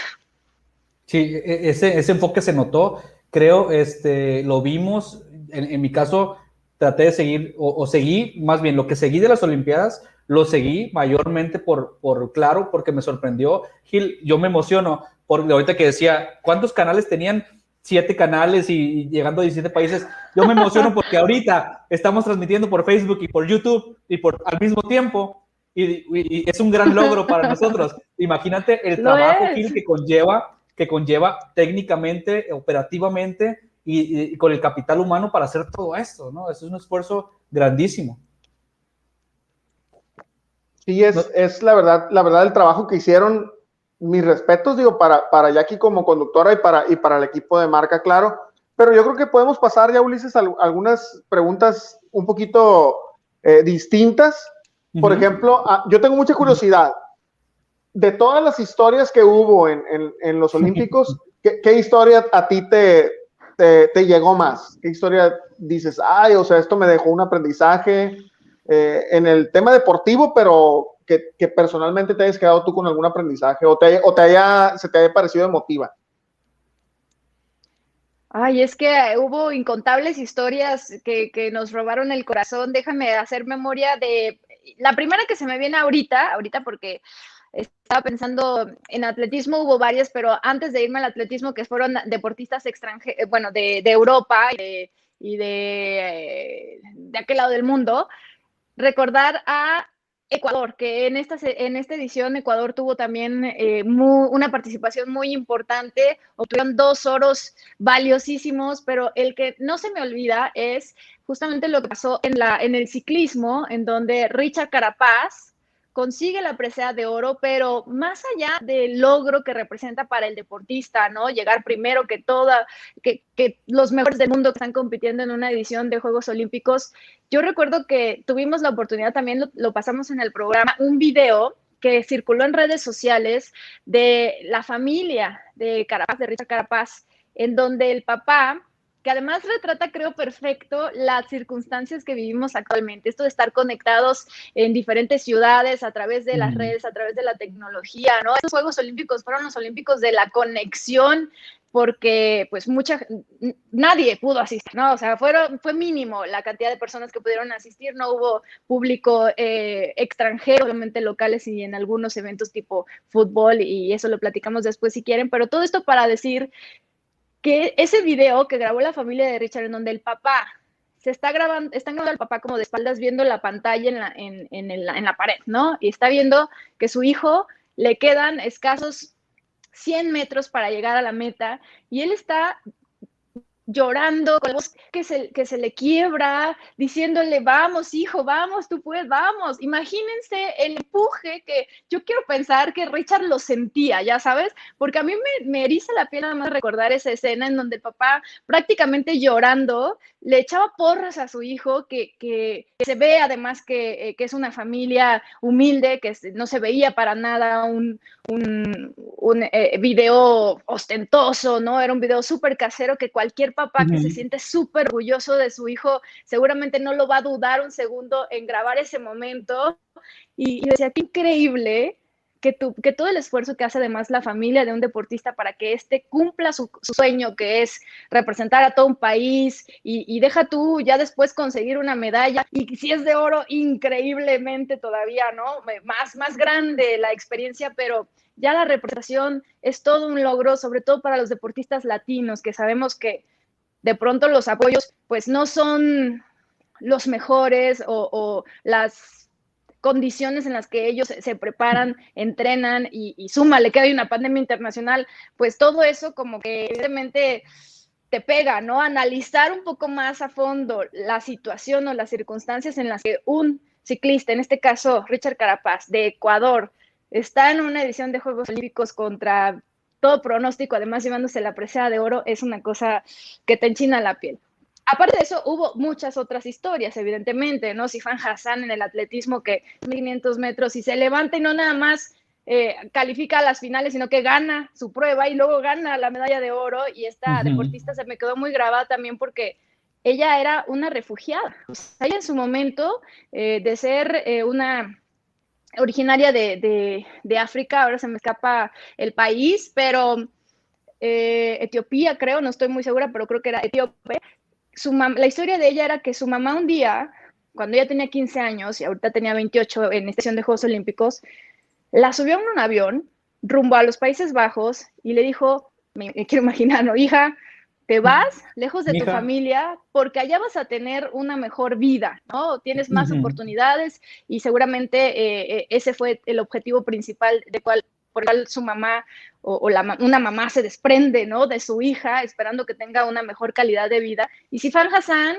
Sí, e, ese, ese enfoque se notó, creo, este, lo vimos, en, mi caso traté de seguir, o, seguí, más bien lo que seguí de las Olimpiadas, lo seguí mayormente por, por claro, porque me sorprendió. Gil, yo me emociono porque ahorita que decía, ¿cuántos canales tenían? Siete canales y, llegando a 17 países. Yo me emociono <laughs> porque ahorita estamos transmitiendo por Facebook y por YouTube y por al mismo tiempo y, es un gran logro para <laughs> nosotros. Imagínate el trabajo que conlleva, que conlleva técnicamente, operativamente y, con el capital humano para hacer todo esto, ¿no? Eso es un esfuerzo grandísimo. Sí, es, es la verdad, la verdad el trabajo que hicieron. Mis respetos, digo, para, para Jackie como conductora y para, y para el equipo de marca, claro. Pero yo creo que podemos pasar ya, Ulises, a algunas preguntas un poquito eh, distintas por ejemplo, ah, yo tengo mucha curiosidad. De todas las historias que hubo en, los <laughs> Olímpicos, ¿qué, historia a ti te, te, llegó más? ¿Qué historia dices, ay, o sea, esto me dejó un aprendizaje eh, en el tema deportivo, pero que, personalmente te hayas quedado tú con algún aprendizaje o, te, o te haya, se te haya parecido emotiva? Ay, es que hubo incontables historias que, que, nos robaron el corazón. Déjame hacer memoria de la primera que se me viene ahorita, ahorita porque estaba pensando en atletismo, hubo varias, pero antes de irme al atletismo, que fueron deportistas extranjeros, eh, bueno, de, Europa y, de, de, aquel lado del mundo, recordar a Ecuador, que en esta, en esta edición Ecuador tuvo también eh, una participación muy importante, obtuvieron dos oros valiosísimos, pero el que no se me olvida es justamente lo que pasó en, el ciclismo, en donde Richard Carapaz consigue la presea de oro, pero más allá del logro que representa para el deportista, ¿no? Llegar primero que toda, que, los mejores del mundo que están compitiendo en una edición de Juegos Olímpicos. Yo recuerdo que tuvimos la oportunidad, también lo, lo pasamos en el programa, un video que circuló en redes sociales de la familia de Carapaz, de Richard Carapaz, en donde el papá que además retrata, creo, perfecto las circunstancias que vivimos actualmente. Esto de estar conectados en diferentes ciudades a través de las redes, a través de la tecnología, ¿no? Estos Juegos Olímpicos fueron los Olímpicos de la conexión porque pues mucha, nadie pudo asistir, ¿no? O sea, fueron, fue mínimo la cantidad de personas que pudieron asistir, no hubo público eh, extranjero, obviamente locales y en algunos eventos tipo fútbol y eso lo platicamos después si quieren, pero todo esto para decir que ese video que grabó la familia de Richard, en donde el papá se está grabando, están grabando al papá como de espaldas viendo la pantalla en la, en, en, en la pared, ¿no? Y está viendo que su hijo le quedan escasos 100 metros para llegar a la meta y él está llorando, con la que se, que se le quiebra, diciéndole, vamos, hijo, vamos, tú puedes, vamos. Imagínense el empuje que yo quiero pensar que Richard lo sentía, ya sabes, porque a mí me, me eriza la piel nada más recordar esa escena en donde el papá prácticamente llorando le echaba porras a su hijo, que, que, se ve además que, eh, que, es una familia humilde, que no se veía para nada un, un, un eh, video ostentoso, ¿no? Era un video súper casero que cualquier papá que se siente súper orgulloso de su hijo seguramente no lo va a dudar un segundo en grabar ese momento. Y, y decía, qué increíble que, que, todo el esfuerzo que hace además la familia de un deportista para que éste cumpla su, sueño, que es representar a todo un país y, y, deja tú ya después conseguir una medalla y si es de oro, increíblemente todavía, ¿no? Más, más grande la experiencia, pero ya la representación es todo un logro, sobre todo para los deportistas latinos, que sabemos que de pronto los apoyos pues no son los mejores o, las condiciones en las que ellos se preparan, entrenan y, y súmale que hay una pandemia internacional, pues todo eso como que evidentemente te pega, ¿no? Analizar un poco más a fondo la situación o las circunstancias en las que un ciclista, en este caso Richard Carapaz, de Ecuador, está en una edición de Juegos Olímpicos contra todo pronóstico, además llevándose la presea de oro, es una cosa que te enchina la piel. Aparte de eso, hubo muchas otras historias, evidentemente, ¿no? Sifan Hassan en el atletismo que 1500 metros y se levanta y no nada más eh, califica a las finales, sino que gana su prueba y luego gana la medalla de oro. Y esta deportista se me quedó muy grabada también porque ella era una refugiada. ella en su momento eh, de ser eh, una originaria de, de, África, ahora se me escapa el país, pero Etiopía creo, no estoy muy segura, pero creo que era Etiopía, la historia de ella era que su mamá un día, cuando ella tenía 15 años y ahorita tenía 28 en estación de Juegos Olímpicos, la subió en un avión rumbo a los Países Bajos y le dijo, me, quiero imaginar, ¿no? Hija, te vas lejos de tu familia porque allá vas a tener una mejor vida, ¿no? Tienes más oportunidades y seguramente eh, eh, ese fue el objetivo principal de cual, por el cual su mamá o, la, una mamá se desprende, ¿no? De su hija esperando que tenga una mejor calidad de vida. Y si Fan Hassan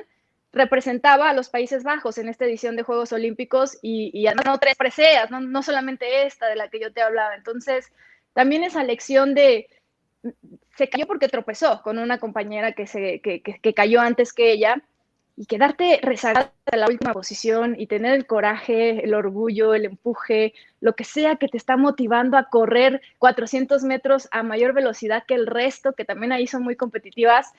representaba a los Países Bajos en esta edición de Juegos Olímpicos y, y además no tres preseas, no, no solamente esta de la que yo te hablaba. Entonces, también esa lección de se cayó porque tropezó con una compañera que, se, que, que, cayó antes que ella y quedarte rezagada en la última posición y tener el coraje, el orgullo, el empuje, lo que sea que te está motivando a correr 400 metros a mayor velocidad que el resto, que también ahí son muy competitivas.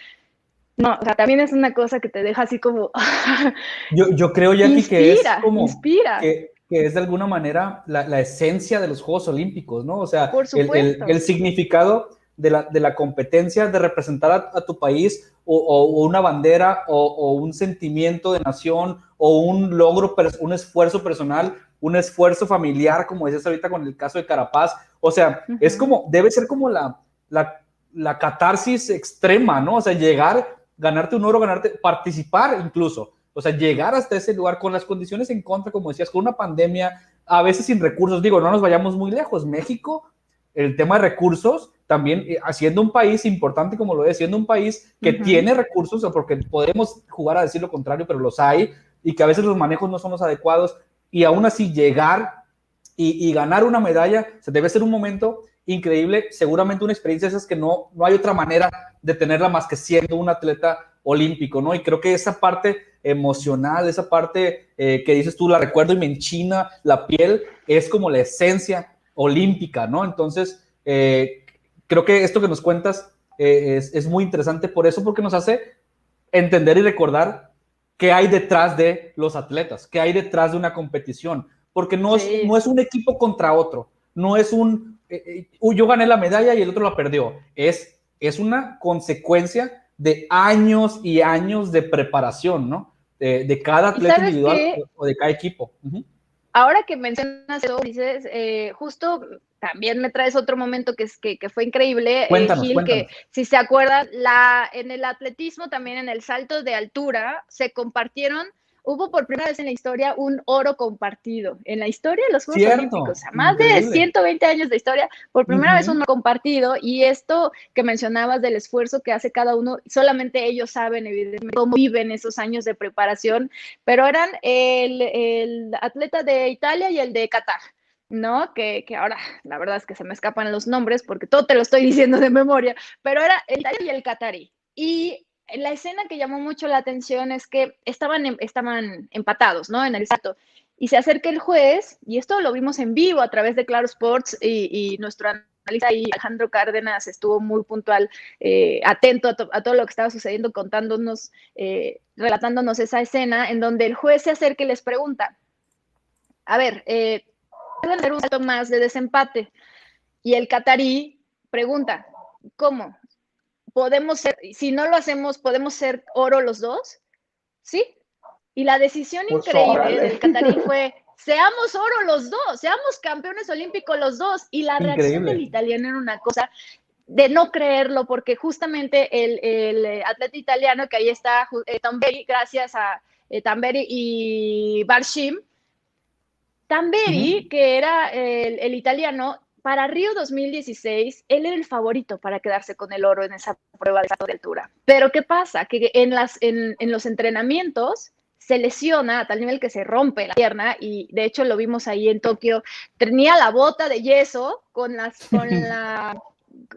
No, o sea, también es una cosa que te deja así como... <laughs> yo, yo creo, Jackie, que es como... Inspira. Que, que es de alguna manera la, la, esencia de los Juegos Olímpicos, ¿no? O sea, el, el, el, significado de la, de la competencia, de representar a, tu país o, una bandera o, un sentimiento de nación o un logro, un esfuerzo personal, un esfuerzo familiar, como decías ahorita con el caso de Carapaz. O sea, es como, debe ser como la, la, la catarsis extrema, ¿no? O sea, llegar, ganarte un oro, ganarte, participar incluso. O sea, llegar hasta ese lugar con las condiciones en contra, como decías, con una pandemia, a veces sin recursos. Digo, no nos vayamos muy lejos. México, el tema de recursos, también eh, haciendo un país importante como lo es, siendo un país que tiene recursos, porque podemos jugar a decir lo contrario, pero los hay, y que a veces los manejos no son los adecuados, y aún así llegar y, ganar una medalla, se debe ser un momento increíble, seguramente una experiencia esas que no, no hay otra manera de tenerla más que siendo un atleta olímpico, ¿no? Y creo que esa parte emocional, esa parte eh, que dices tú, la recuerdo y me enchina la piel, es como la esencia olímpica, ¿no? Entonces, eh, creo que esto que nos cuentas eh, es, muy interesante por eso, porque nos hace entender y recordar qué hay detrás de los atletas, qué hay detrás de una competición, porque no, es, no es un equipo contra otro, no es un, eh, eh, yo gané la medalla y el otro la perdió, es, es una consecuencia de años y años de preparación, ¿no? De, cada atleta individual o de cada equipo. Ahora que mencionas eso, dices, justo también me traes otro momento que, es, que, fue increíble, eh, Gil, que si se acuerdan, la, en el atletismo, también en el salto de altura, se compartieron, hubo por primera vez en la historia un oro compartido, en la historia de los Juegos Olímpicos, más de 120 años de historia, por primera vez un oro compartido, y esto que mencionabas del esfuerzo que hace cada uno, solamente ellos saben evidentemente cómo viven esos años de preparación, pero eran el, el atleta de Italia y el de Qatar. ¿no? Que, ahora la verdad es que se me escapan los nombres porque todo te lo estoy <laughs> diciendo de memoria, pero era el y el Qatarí. Y la escena que llamó mucho la atención es que estaban, em, estaban empatados, ¿no? En el salto. Y se acerca el juez, y esto lo vimos en vivo a través de Claro Sports, y, nuestro analista ahí, Alejandro Cárdenas, estuvo muy puntual, eh, atento a, todo lo que estaba sucediendo, contándonos, eh, relatándonos esa escena, en donde el juez se acerca y les pregunta, a ver, eh, pueden hacer un salto más de desempate. Y el catarí pregunta, ¿cómo? ¿Podemos ser, si no lo hacemos, podemos ser oro los dos? ¿Sí? Y la decisión pues increíble del catarí <laughs> fue, seamos oro los dos, seamos campeones olímpicos los dos. Y la reacción del italiano era una cosa de no creerlo, porque justamente el, el atleta italiano, que ahí está, eh, Tamberi, gracias a eh, Tamberi y Barshim, Tamberi, que era el, italiano, para Río 2016, él era el favorito para quedarse con el oro en esa prueba de salto de altura. Pero ¿qué pasa? Que en, las, en, los entrenamientos se lesiona a tal nivel que se rompe la pierna y de hecho lo vimos ahí en Tokio. Tenía la bota de yeso con, las, con <laughs> la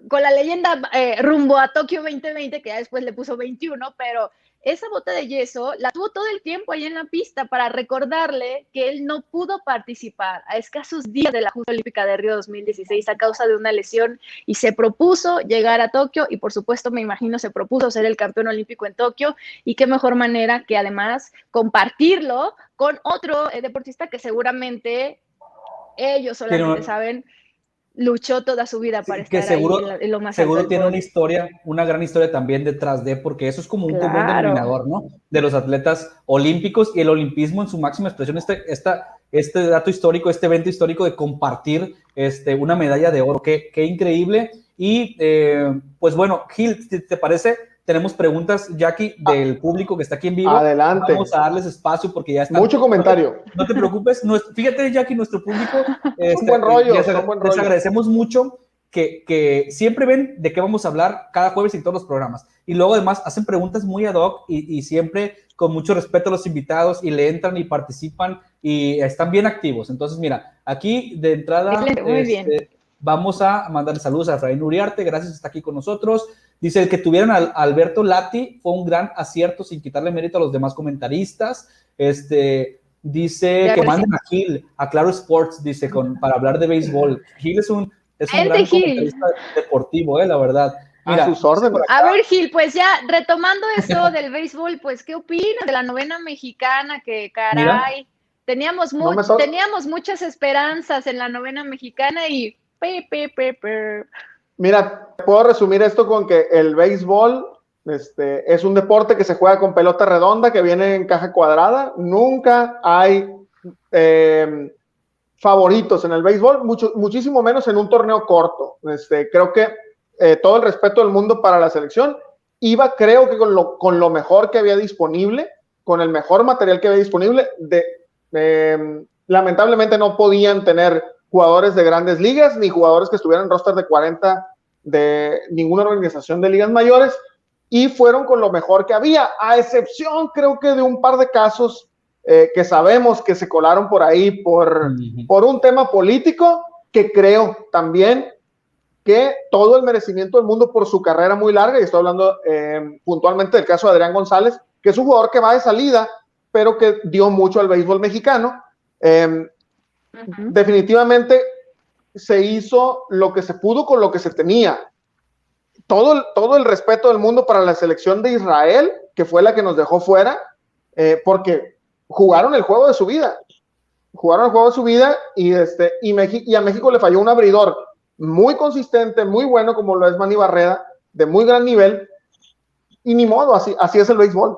con la leyenda eh, rumbo a Tokio 2020, que ya después le puso 21, pero esa bota de yeso la tuvo todo el tiempo ahí en la pista para recordarle que él no pudo participar a escasos días de la Justa Olímpica de Río 2016 a causa de una lesión y se propuso llegar a Tokio y por supuesto me imagino se propuso ser el campeón olímpico en Tokio y qué mejor manera que además compartirlo con otro eh, deportista que seguramente ellos solamente saben luchó toda su vida para estar seguro, ahí en, lo más Seguro tiene una historia, una gran historia también detrás de, porque eso es como un común denominador, ¿no? De los atletas olímpicos y el olimpismo en su máxima expresión, este, esta, este dato histórico, este evento histórico de compartir este, una medalla de oro, qué, qué increíble. Y eh, pues bueno, Gil, ¿te parece? Tenemos preguntas, Jackie, del público que está aquí en vivo. Adelante. Vamos a darles espacio porque ya está. Mucho comentario. No te, preocupes. fíjate, Jackie, nuestro público. <laughs> es un buen rollo. Les, agradecemos mucho que, que, siempre ven de qué vamos a hablar cada jueves en todos los programas. Y luego además hacen preguntas muy ad hoc y, y siempre con mucho respeto a los invitados y le entran y participan y están bien activos. Entonces, mira, aquí de entrada muy bien. Vamos a mandarle saludos a Efraín Uriarte, gracias, está aquí con nosotros. Dice, el que tuvieron a Alberto Lati fue un gran acierto sin quitarle mérito a los demás comentaristas. Este, dice que manden a Gil, a Claro Sports, dice, con, para hablar de béisbol. Gil es un, es un gran comentarista deportivo, eh, la verdad. a sus órdenes. A ver, Gil, pues ya retomando esto <laughs> del béisbol, pues, ¿qué opinas de la novena mexicana? Que caray, teníamos, teníamos muchas esperanzas en la novena mexicana y... Mira, puedo resumir esto con que el béisbol este, es un deporte que se juega con pelota redonda que viene en caja cuadrada. Nunca hay em, favoritos en el béisbol, mucho, muchísimo menos en un torneo corto. Este, creo que eh, todo el respeto del mundo para la selección iba, creo que con lo, con lo mejor que había disponible, con el mejor material que había disponible. De, em, lamentablemente no podían tener jugadores de grandes ligas, ni jugadores que estuvieran en roster de 40 de ninguna organización de ligas mayores, y fueron con lo mejor que había, a excepción creo que de un par de casos eh, que sabemos que se colaron por ahí por, por un tema político, que creo también que todo el merecimiento del mundo por su carrera muy larga, y estoy hablando eh, puntualmente del caso de Adrián González, que es un jugador que va de salida, pero que dio mucho al béisbol mexicano. Eh, definitivamente se hizo lo que se pudo con lo que se tenía. Todo, todo el respeto del mundo para la selección de Israel, que fue la que nos dejó fuera, eh, porque jugaron el juego de su vida. Jugaron el juego de su vida y, este, y, y a México le falló un abridor muy consistente, muy bueno, como lo es Manny Barreda, de muy gran nivel. Y ni modo, así, así es el béisbol.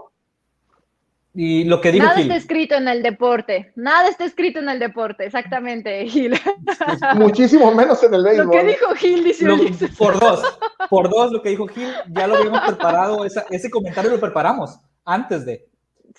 Y lo que dijo Nada está escrito en el deporte. Nada está escrito en el deporte, exactamente, <laughs> Gil. Muchísimo menos en el béisbol. Lo que dijo Gil, dice Por dos, por dos, lo que dijo Gil, ya lo habíamos preparado, ese comentario lo preparamos antes de.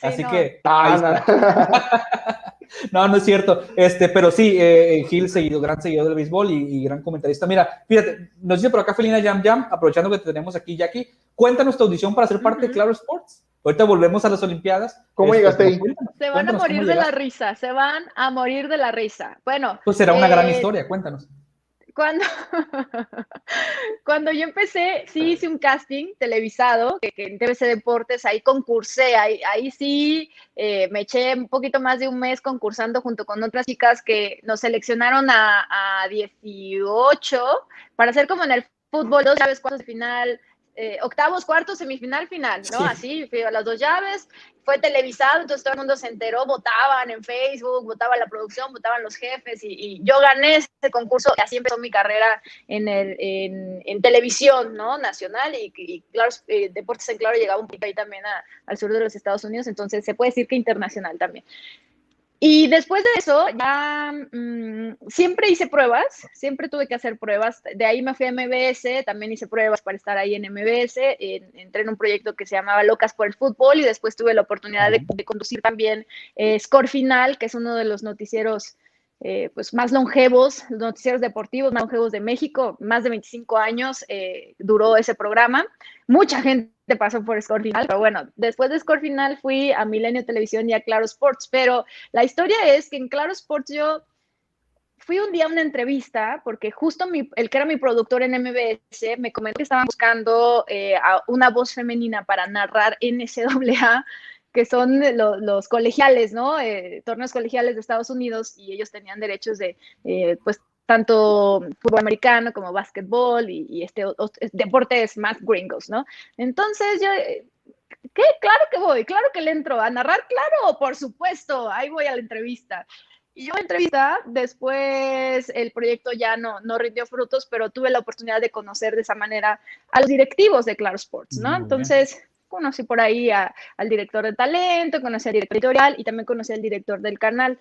Así que. <laughs> no, no es cierto. Este, pero sí, eh, Gil, seguido, gran seguidor del béisbol y, gran comentarista. Mira, fíjate, nos dice por acá Felina Jam Jam, aprovechando que te tenemos aquí, Jackie, cuéntanos tu audición para ser parte de Claro Sports. Ahorita volvemos a las Olimpiadas. ¿Cómo este, llegaste ahí? Se van a morir de la risa, se van a morir de la risa. Bueno. Pues será una gran eh, historia, cuéntanos. Cuando, <laughs> cuando yo empecé, sí hice un casting televisado, que, en TVC Deportes, ahí concursé, ahí, ahí sí eh, me eché un poquito más de un mes concursando junto con otras chicas que nos seleccionaron a, a 18 para hacer como en el fútbol, dos llaves, cuartos de final, eh, octavos, cuartos, semifinal, final, ¿no? Así, fui a las dos llaves, fue televisado, entonces todo el mundo se enteró, votaban en Facebook, votaba la producción, votaban los jefes y, yo gané ese concurso así empezó mi carrera en, el, en, televisión, ¿no? Nacional y, claro, eh, Deportes en Claro llegaba un poquito ahí también al sur de los Estados Unidos, entonces se puede decir que internacional también. Y después de eso, ya mm, siempre hice pruebas, siempre tuve que hacer pruebas. De ahí me fui a MBS, también hice pruebas para estar ahí en MBS. entré en un proyecto que se llamaba Locas por el Fútbol y después tuve la oportunidad de, conducir también eh, Score Final, que es uno de los noticieros eh, pues más longevos, los noticieros deportivos más longevos de México, más de 25 años eh, duró ese programa. Mucha gente pasó por Score Final, pero bueno, después de Score Final fui a Milenio Televisión y a Claro Sports, pero la historia es que en Claro Sports yo fui un día a una entrevista porque justo el que era mi productor en MBS me comentó que estaban buscando eh, a una voz femenina para narrar NCAA <laughs> que son los colegiales, ¿no? Eh, torneos colegiales de Estados Unidos y ellos tenían derechos de, eh, pues, tanto fútbol americano como básquetbol y, este, deportes más gringos, ¿no? Entonces yo, ¿qué? Claro que voy, claro que le entro a narrar, claro, por supuesto, ahí voy a la entrevista. Y yo entrevista, después el proyecto ya no, no rindió frutos, pero tuve la oportunidad de conocer de esa manera a los directivos de Claro Sports, ¿no? Entonces, conocí por ahí al director de talento, conocí al director editorial y también conocí al director del canal.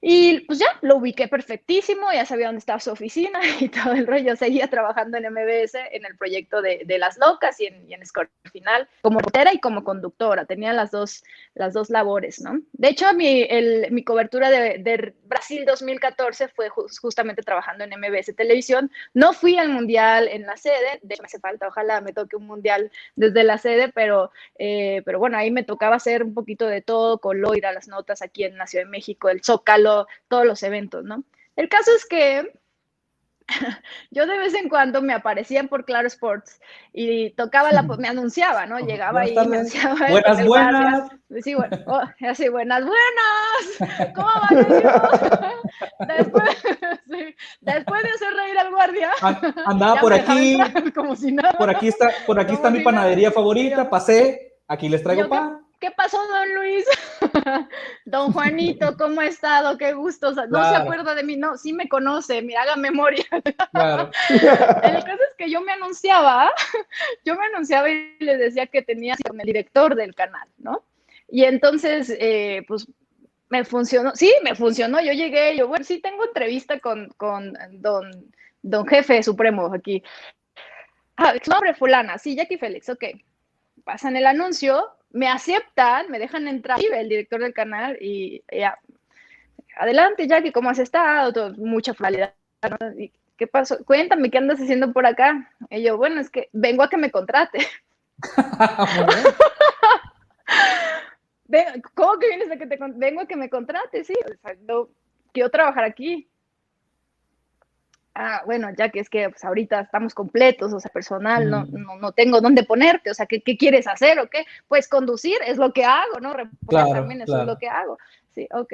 Y pues ya, lo ubiqué perfectísimo, ya sabía dónde estaba su oficina <laughs> y todo el rollo. Seguía trabajando en MBS en el proyecto de, de Las Locas y en, y en Score Final como reportera y como conductora. Tenía las dos, las dos labores, ¿no? De hecho, mi, el, mi cobertura de, de, Brasil 2014 fue justamente trabajando en MBS Televisión. No fui al Mundial en la sede, de hecho me hace falta, ojalá me toque un Mundial desde la sede, pero, eh, pero bueno, ahí me tocaba hacer un poquito de todo, color, ir a las notas aquí en la Ciudad de México, el Zócalo todos los eventos, ¿no? El caso es que <laughs> yo de vez en cuando me aparecían por Claro Sports y tocaba la, me anunciaba, ¿no? <laughs> Llegaba y me anunciaba. Buenas, buenas. Sí, bueno, oh, así, buenas, buenas. <laughs> ¿Cómo va? después, sí, después de hacer reír al guardia. Andaba por aquí. Como si nada. Por aquí está, por aquí está mi panadería favorita, pasé, aquí les traigo pan. ¿Qué pasó, don Luis? <laughs> don Juanito, <laughs> ¿cómo ha estado? Qué gusto. No se acuerda de mí, no, sí me conoce, me haga memoria. <laughs> Claro. el caso es que yo me anunciaba, yo me anunciaba y le decía que tenía con el director del canal, ¿no? Y entonces, eh, pues me funcionó, sí, me funcionó. Yo llegué, yo, bueno, sí, tengo entrevista con, con don, don jefe supremo aquí. Ah, nombre fulana, sí, Jackie Félix, ok. Pasan el anuncio, me aceptan, me dejan entrar, el director del canal, y ya, adelante, Jackie, ¿cómo has estado? mucha formalidad. ¿Qué pasó? Cuéntame, ¿qué andas haciendo por acá? Y yo, bueno, es que vengo a que me contrate. <laughs> ¿Cómo que vienes a que te vengo a que me contrate? Sí, quiero trabajar aquí ah, bueno, ya que es que pues, ahorita estamos completos, o sea, personal, no, no, no, tengo dónde ponerte, o sea, ¿qué, ¿qué, quieres hacer o qué? Pues conducir es lo que hago, ¿no? Claro, también eso es lo que hago. Sí, ok.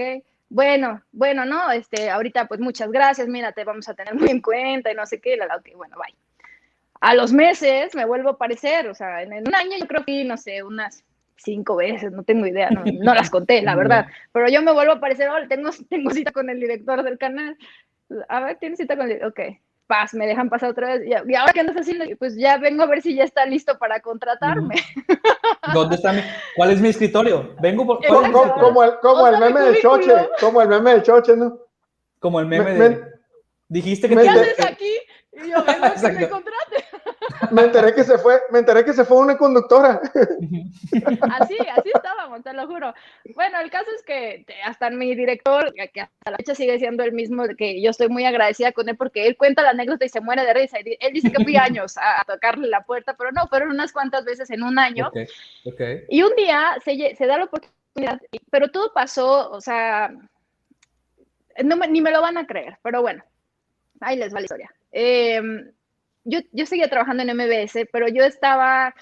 Bueno, bueno, no, este, ahorita pues muchas gracias, mira, te vamos a tener muy en cuenta y no sé qué, la, la, okay, bueno, bye. A los meses me vuelvo a aparecer, o sea, en, un año yo creo que, no sé, unas cinco veces, no tengo idea, no, no las conté, la <laughs> verdad, pero yo me vuelvo a aparecer, oh, tengo, tengo cita con el director del canal, a ver, tienes cita con el... Ok, paz, me dejan pasar otra vez. ¿Y ahora qué andas haciendo? Pues ya vengo a ver si ya está listo para contratarme. ¿Dónde está mi, ¿Cuál es mi escritorio? Vengo por... Como, el, como el meme de Choche, como el meme de Choche, ¿no? Como el meme de... Dijiste que... ¿Qué haces aquí? Y yo vengo a <laughs> que me me enteré que se fue, me enteré que se fue una conductora. Así, así estábamos, te lo juro. Bueno, el caso es que hasta mi director, que hasta la fecha sigue siendo el mismo, que yo estoy muy agradecida con él porque él cuenta la anécdota y se muere de risa. Él dice que fui años a, tocarle la puerta, pero no, fueron unas cuantas veces en un año. Y un día se, se da la oportunidad, pero todo pasó, o sea, no ni me lo van a creer, pero bueno, ahí les va la historia. Eh, yo, yo seguía trabajando en MBS, pero yo estaba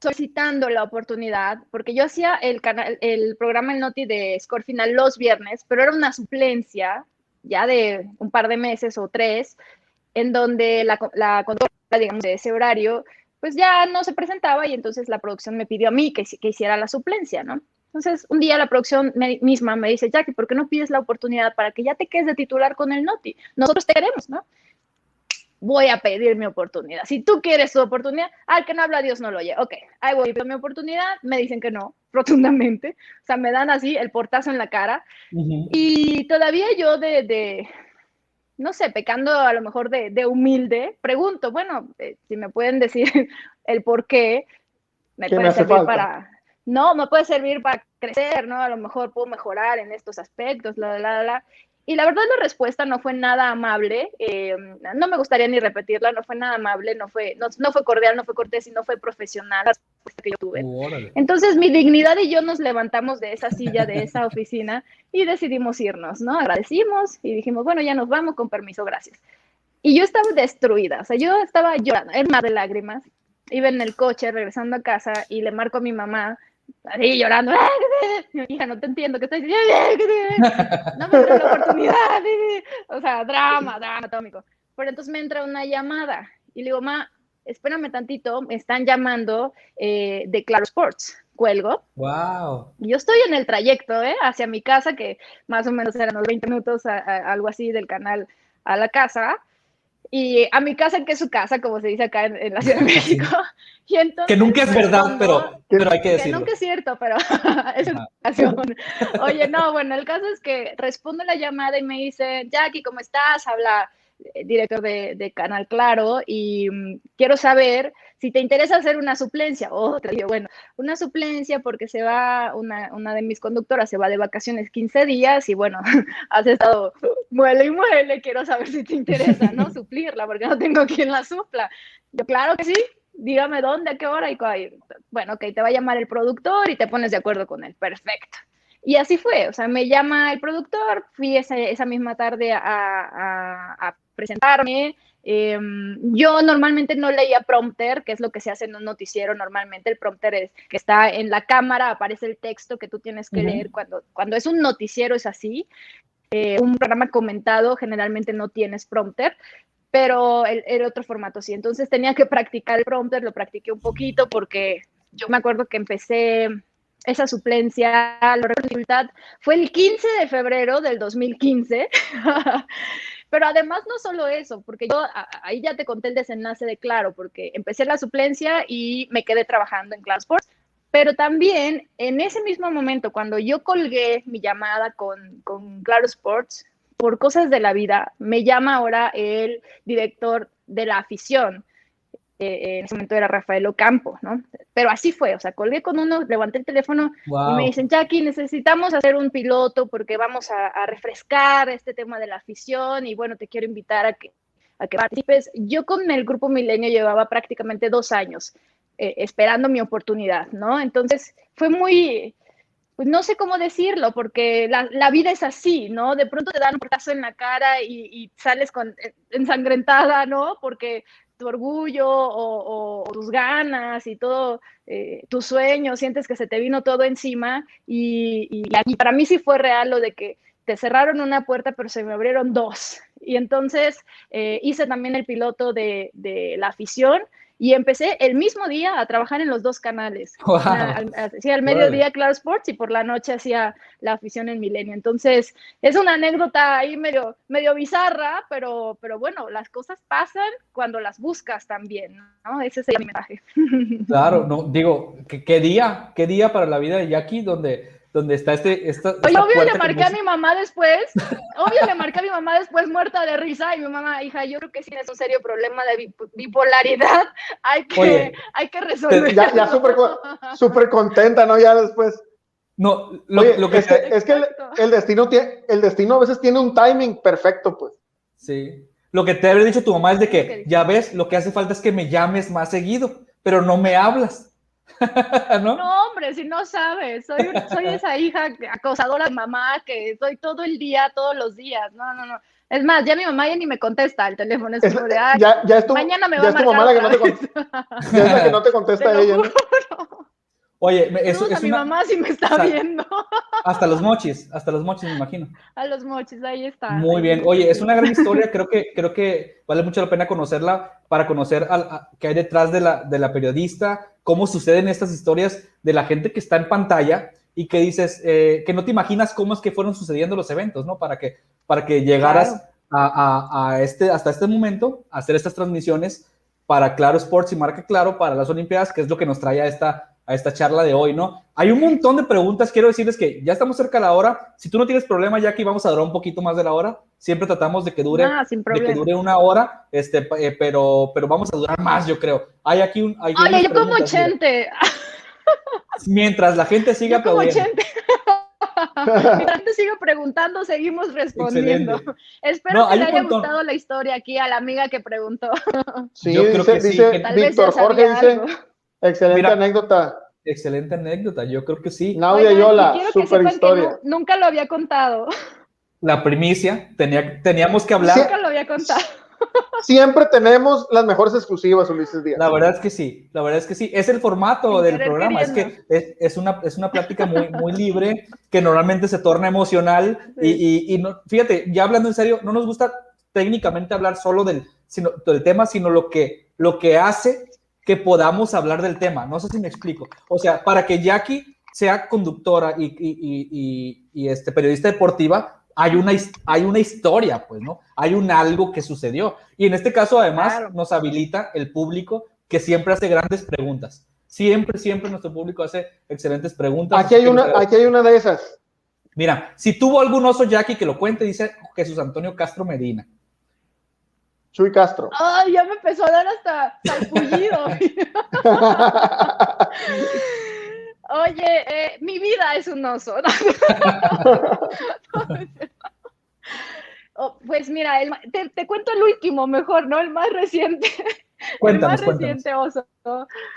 solicitando la oportunidad, porque yo hacía el, canal, el programa El Noti de Score Final los viernes, pero era una suplencia ya de un par de meses o tres, en donde la, la digamos, de ese horario, pues ya no se presentaba y entonces la producción me pidió a mí que, que hiciera la suplencia, ¿no? Entonces, un día la producción misma me dice, Jackie, ¿por qué no pides la oportunidad para que ya te quedes de titular con el Noti? Nosotros te queremos, ¿no? Voy a pedir mi oportunidad. Si tú quieres tu oportunidad, al que no habla Dios no lo oye. Ok, ahí voy pedir mi oportunidad, me dicen que no, <laughs> rotundamente. O sea, me dan así el portazo en la cara. Y todavía yo de, de, no sé, pecando a lo mejor de, de humilde, pregunto, bueno, eh, si me pueden decir <laughs> el por qué, me puede servir para... No, me puede servir para crecer, ¿no? A lo mejor puedo mejorar en estos aspectos, la, la, la. Y la verdad la respuesta no fue nada amable, eh, no me gustaría ni repetirla, no fue nada amable, no fue, no, no, fue cordial, no fue cortés y no fue profesional la respuesta que yo tuve. Oh, Entonces mi dignidad y yo nos levantamos de esa silla, de esa oficina y decidimos irnos, ¿no? Agradecimos y dijimos, bueno, ya nos vamos, con permiso, gracias. Y yo estaba destruida, o sea, yo estaba llorando, era más de lágrimas, iba en el coche regresando a casa y le marco a mi mamá así llorando, <laughs> hija, no te entiendo, ¿qué estás diciendo? <laughs> No me dieron la oportunidad, <laughs> o sea, drama, drama atómico. Pero entonces me entra una llamada y le digo, ma, espérame tantito, me están llamando eh, de Claro Sports. Cuelgo. Wow. Yo estoy en el trayecto, ¿eh? Hacia mi casa, que más o menos eran unos 20 minutos, algo así del canal a la casa y a mi casa, que es su casa, como se dice acá en, la Ciudad de <laughs> México. <laughs> Y entonces, que nunca es verdad, pero, pero hay que decirlo. Que nunca es cierto, pero <laughs> es una ocasión. Oye, no, bueno, el caso es que respondo la llamada y me dice, Jackie, ¿cómo estás? Habla eh, director de, Canal Claro y mm, quiero saber si te interesa hacer una suplencia. Otra, digo, bueno, una suplencia porque se va, una, una, de mis conductoras se va de vacaciones 15 días y bueno, <laughs> has estado muele y muele, quiero saber si te interesa, ¿no? <laughs> Suplirla porque no tengo quien la supla. Yo, claro que sí, dígame dónde, a qué hora y bueno, ok, te va a llamar el productor y te pones de acuerdo con él. Perfecto. Y así fue, o sea, me llama el productor, fui esa, esa misma tarde a, a, a presentarme. Em, yo normalmente no leía prompter, que es lo que se hace en un noticiero normalmente. El prompter es que está en la cámara, aparece el texto que tú tienes que leer. Cuando, cuando es un noticiero es así. Eh, un programa comentado generalmente no tienes prompter, pero el, el, otro formato sí. Entonces tenía que practicar el prompter, lo practiqué un poquito porque yo me acuerdo que empecé esa suplencia, la resultad fue el 15 de febrero del 2015. <laughs> Pero además no solo eso, porque yo ahí ya te conté el desenlace de Claro, porque empecé la suplencia y me quedé trabajando en Claro Sports, pero también en ese mismo momento, cuando yo colgué mi llamada con, con Claro Sports, por cosas de la vida, me llama ahora el director de la afición eh, en ese momento era Rafael Ocampo, ¿no? Pero así fue, o sea, colgué con uno, levanté el teléfono y me dicen, Jackie, necesitamos hacer un piloto porque vamos a, refrescar este tema de la afición y bueno, te quiero invitar a que, a que participes. Yo con el Grupo Milenio llevaba prácticamente dos años eh, esperando mi oportunidad, ¿no? Entonces fue muy, pues no sé cómo decirlo, porque la, la, vida es así, ¿no? De pronto te dan un portazo en la cara y, y, sales con eh, ensangrentada, ¿no? Porque tu orgullo o, tus ganas y todo, eh, tus sueños, sientes que se te vino todo encima y, y, para mí sí fue real lo de que te cerraron una puerta pero se me abrieron dos. Y entonces eh, hice también el piloto de, de la afición y empecé el mismo día a trabajar en los dos canales. hacía al mediodía Claro Sports y por la noche hacía la afición en Milenio. Entonces, es una anécdota ahí medio, medio bizarra, pero, pero bueno, las cosas pasan cuando las buscas también, ¿no? Ese es el mensaje. Claro, <laughs> no, digo, ¿qué, día? ¿Qué día para la vida de Jackie donde donde está este. Esta, Oye, obvio le marqué a mi mamá después, obvio le marqué a mi mamá después muerta de risa y mi mamá, hija, yo creo que sí es un serio problema de bipolaridad, <laughs> hay que, hay que resolver. Ya, ya súper contenta, ¿no? Ya después. No, lo, que, es que, el, destino tiene, el destino a veces tiene un timing perfecto, pues. Sí. Lo que te habría dicho tu mamá es de que, ya ves, lo que hace falta es que me llames más seguido, pero no me hablas. <laughs> ¿No? hombre, si no sabes, soy, soy esa hija acosadora de mamá que estoy todo el día, todos los días. No, no, no. Es más, ya mi mamá ya ni me contesta el teléfono. Es, como de, ya, ya es tu, mañana me va a marcar mamá la que no te contesta. ya es la que no te <laughs> contesta ella. ¿no? Oye, eso es a mi mamá si me está viendo. Hasta los mochis, hasta los mochis, me imagino. A los mochis, ahí está. Muy bien. Oye, es una gran historia, creo que, creo que vale mucho la pena conocerla para conocer al, qué hay detrás de la, de la periodista, cómo suceden estas historias de la gente que está en pantalla y que dices, eh, que no te imaginas cómo es que fueron sucediendo los eventos, ¿no? Para que, para que llegaras a, a, este, hasta este momento, a hacer estas transmisiones para Claro Sports y Marca Claro para las Olimpiadas, que es lo que nos trae a esta a esta charla de hoy, ¿no? Hay un montón de preguntas, quiero decirles que ya estamos cerca de la hora. Si tú no tienes problema, ya aquí vamos a durar un poquito más de la hora. Siempre tratamos de que dure, de que dure una hora, este, eh, pero, pero vamos a durar más, yo creo. Hay aquí un... Hay Oye, yo como 80. Mientras la gente siga yo como 80. <laughs> Mientras la gente siga preguntando, seguimos respondiendo. Espero que le haya gustado la historia aquí a la amiga que preguntó. Sí, yo creo que sí. Víctor Jorge dice... Excelente anécdota. Excelente anécdota, yo creo que sí. Nadia Yola, super historia. nunca lo había contado. La primicia, tenía, teníamos que hablar. Nunca lo había contado. Siempre tenemos las mejores exclusivas, Ulises Díaz. La verdad es que sí, la verdad es que sí. Es el formato del programa, es que es, una, es una plática muy, muy libre, que normalmente se torna emocional. Y, y, no, fíjate, ya hablando en serio, no nos gusta técnicamente hablar solo del, sino, del tema, sino lo que, lo que hace que podamos hablar del tema. No sé si me explico. O sea, para que Jackie sea conductora y, y, y, este, periodista deportiva, hay una, hay una historia, pues, ¿no? Hay un algo que sucedió. Y en este caso, además, nos habilita el público que siempre hace grandes preguntas. Siempre, siempre nuestro público hace excelentes preguntas. Aquí hay una, aquí hay una de esas. Mira, si tuvo algún oso Jackie que lo cuente, dice Jesús Antonio Castro Medina. Chuy Castro. Ay, ya me empezó a dar hasta salpullido. <laughs> Oye, eh, mi vida es un oso. Oh, pues mira, te, cuento el último mejor, ¿no? El más reciente. Cuéntanos, el más reciente oso.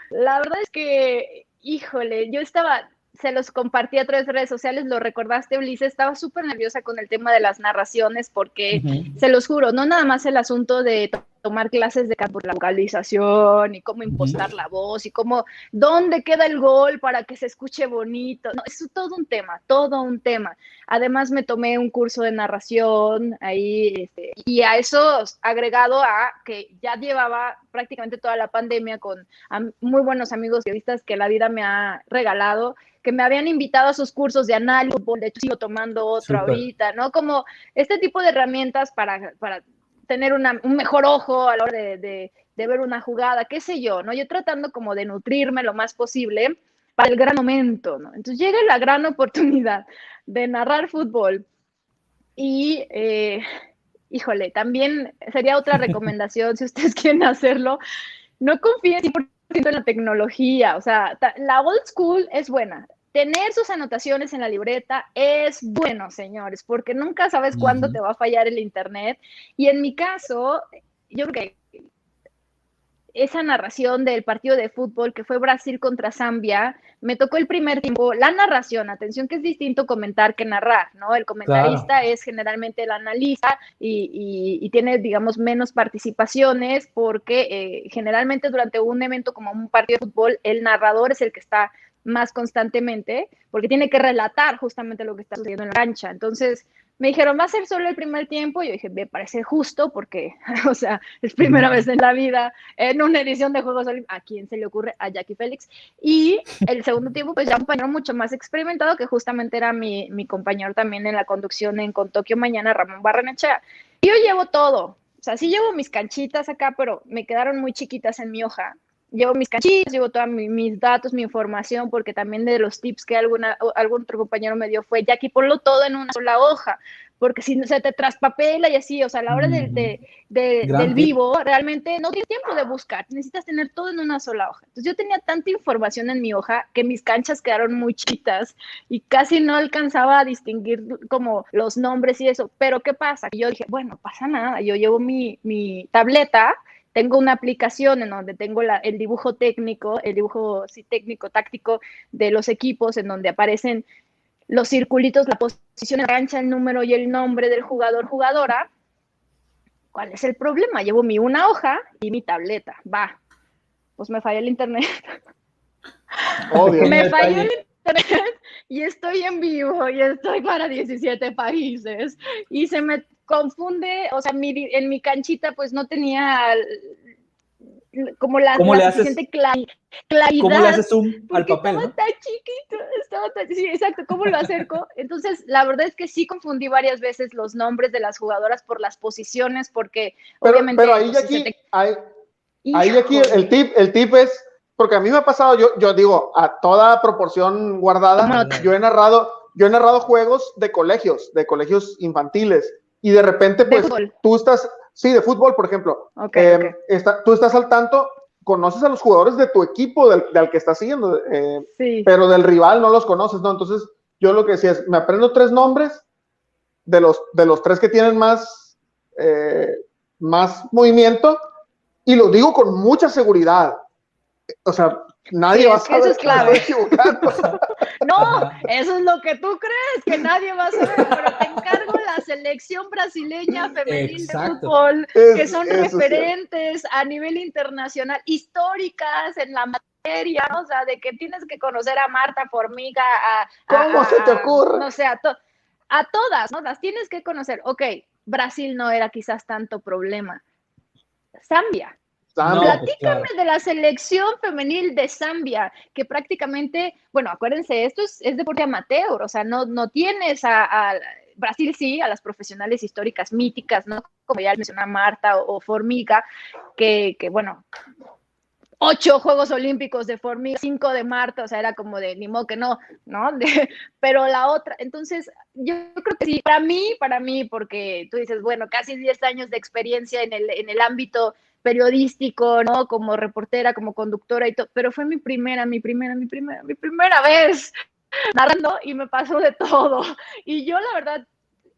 La verdad es que, híjole, yo estaba, se los compartí a través de redes sociales, lo recordaste, Ulises, estaba súper nerviosa con el tema de las narraciones porque, se los juro, no nada más el asunto de tomar clases de campo, la vocalización y cómo impostar la voz y cómo, dónde queda el gol para que se escuche bonito. No, es todo un tema, todo un tema. Además me tomé un curso de narración ahí este, y a eso agregado a que ya llevaba prácticamente toda la pandemia con muy buenos amigos periodistas que la vida me ha regalado que me habían invitado a sus cursos de análisis, de hecho sigo tomando otro ahorita, ¿no? Como este tipo de herramientas para, para tener un mejor ojo a la hora de, ver una jugada, qué sé yo, ¿no? Yo tratando como de nutrirme lo más posible para el gran momento, ¿no? Entonces llega la gran <laughs> oportunidad de narrar fútbol y, eh, híjole, también sería otra <laughs> recomendación si ustedes quieren hacerlo, no confíen 100% en la tecnología, o sea, la old school es buena, tener sus anotaciones en la libreta es bueno, señores, porque nunca sabes cuándo te va a fallar el internet. Y en mi caso, yo creo que esa narración del partido de fútbol que fue Brasil contra Zambia, me tocó el primer tiempo, la narración, atención que es distinto comentar que narrar, ¿no? El comentarista es generalmente el analista y, tiene, digamos, menos participaciones porque eh, generalmente durante un evento como un partido de fútbol, el narrador es el que está más constantemente, porque tiene que relatar justamente lo que está sucediendo en la cancha. Entonces, me dijeron, va a ser solo el primer tiempo. Yo dije, me parece justo porque, <laughs> o sea, es primera vez en la vida en una edición de Juegos Olímpicos. ¿A quién se le ocurre? A Jackie Félix. Y el segundo <laughs> tiempo, pues ya un compañero mucho más experimentado, que justamente era mi, mi compañero también en la conducción en Con Tokio Mañana, Ramón Barrenechea. Yo llevo todo. O sea, sí llevo mis canchitas acá, pero me quedaron muy chiquitas en mi hoja llevo mis canchitas, llevo todos mis datos, mi información, porque también de los tips que alguna, algún otro compañero me dio fue, ya aquí ponlo todo en una sola hoja, porque si no se te traspapela y así, o sea, a la hora de, del vivo, realmente no tienes tiempo de buscar, necesitas tener todo en una sola hoja. Entonces yo tenía tanta información en mi hoja que mis canchas quedaron muy chiquitas y casi no alcanzaba a distinguir como los nombres y eso, pero ¿qué pasa? yo dije, bueno, pasa nada, yo llevo mi, mi tableta, tengo una aplicación en donde tengo el dibujo técnico, el dibujo técnico, táctico de los equipos, en donde aparecen los circulitos, la posición la cancha, el número y el nombre del jugador, jugadora. ¿Cuál es el problema? Llevo mi una hoja y mi tableta. Va. Pues me falla el internet. <laughs> me falló el internet y estoy en vivo y estoy para 17 países. Y se me confunde, o sea, en mi canchita pues no tenía como la, suficiente claridad. ¿Cómo le haces zoom al papel? Estaba tan chiquito, estaba tan, sí, exacto, ¿cómo lo acerco? <laughs> Entonces, la verdad es que sí confundí varias veces los nombres de las jugadoras por las posiciones, porque pero, obviamente... Pero ahí pues, aquí, ahí, aquí el tip, el tip es, porque a mí me ha pasado, yo, yo digo, a toda proporción guardada, yo he narrado, yo he narrado juegos de colegios, de colegios infantiles, y de repente, pues, tú estás, sí, de fútbol, por ejemplo, eh, tú estás al tanto, conoces a los jugadores de tu equipo, del, que estás siguiendo, eh, pero del rival no los conoces, ¿no? Entonces, yo lo que decía es, me aprendo tres nombres de los, de los tres que tienen más, eh, más movimiento y lo digo con mucha seguridad. O sea, Nadie va a saber. Eso es clave. <laughs> no, eso es lo que tú crees, que nadie va a saber, pero te encargo la selección brasileña femenil de fútbol, que son referentes a nivel internacional, históricas en la materia, o sea, de que tienes que conocer a Marta Formiga, a... ¿Cómo se te ocurre? No sé, a, a todas, ¿no? Las tienes que conocer. Ok, Brasil no era quizás tanto problema, Zambia. Zambia. Pues, Platícame de la selección femenil de Zambia, que prácticamente, bueno, acuérdense, esto es, deporte amateur, o sea, no, no tienes a, Brasil sí, a las profesionales históricas míticas, ¿no? Como ya mencionaba Marta o, Formiga, que, bueno, ocho Juegos Olímpicos de Formiga, cinco de Marta, o sea, era como de ni modo que no, ¿no? <laughs> pero la otra, entonces yo creo que sí, para mí, para mí, porque tú dices, bueno, casi 10 años de experiencia en el, en el ámbito periodístico, ¿no? Como reportera, como conductora y todo, pero fue mi primera, mi primera, mi primera, mi primera vez <laughs> narrando y me pasó de todo. <laughs> Y yo, la verdad,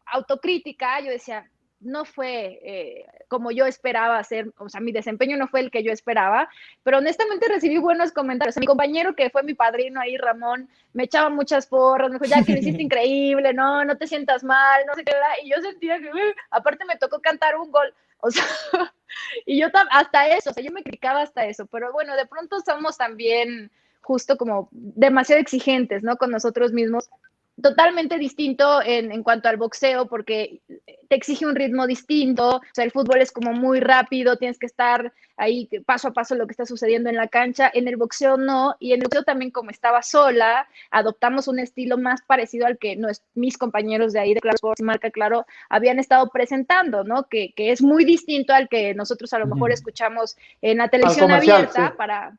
autocrítica, yo decía, no fue eh, como yo esperaba hacer, o sea, mi desempeño no fue el que yo esperaba, pero honestamente recibí buenos comentarios. Mi compañero que fue mi padrino ahí, Ramón, me echaba muchas porras, me dijo, ya que lo hiciste <laughs> increíble, no, no te sientas mal, no sé qué, y yo sentía que, aparte me tocó cantar un gol, o sea, <laughs> y yo hasta eso, o sea, yo me criticaba hasta eso, pero bueno, de pronto somos también justo como demasiado exigentes, ¿no? Con nosotros mismos totalmente distinto en, en, cuanto al boxeo porque te exige un ritmo distinto, o sea, el fútbol es como muy rápido, tienes que estar ahí paso a paso lo que está sucediendo en la cancha, en el boxeo no, y en el boxeo también como estaba sola, adoptamos un estilo más parecido al que mis compañeros de ahí de Claro Sports y Marca Claro habían estado presentando, ¿no? Que, que, es muy distinto al que nosotros a lo mejor escuchamos en la televisión abierta para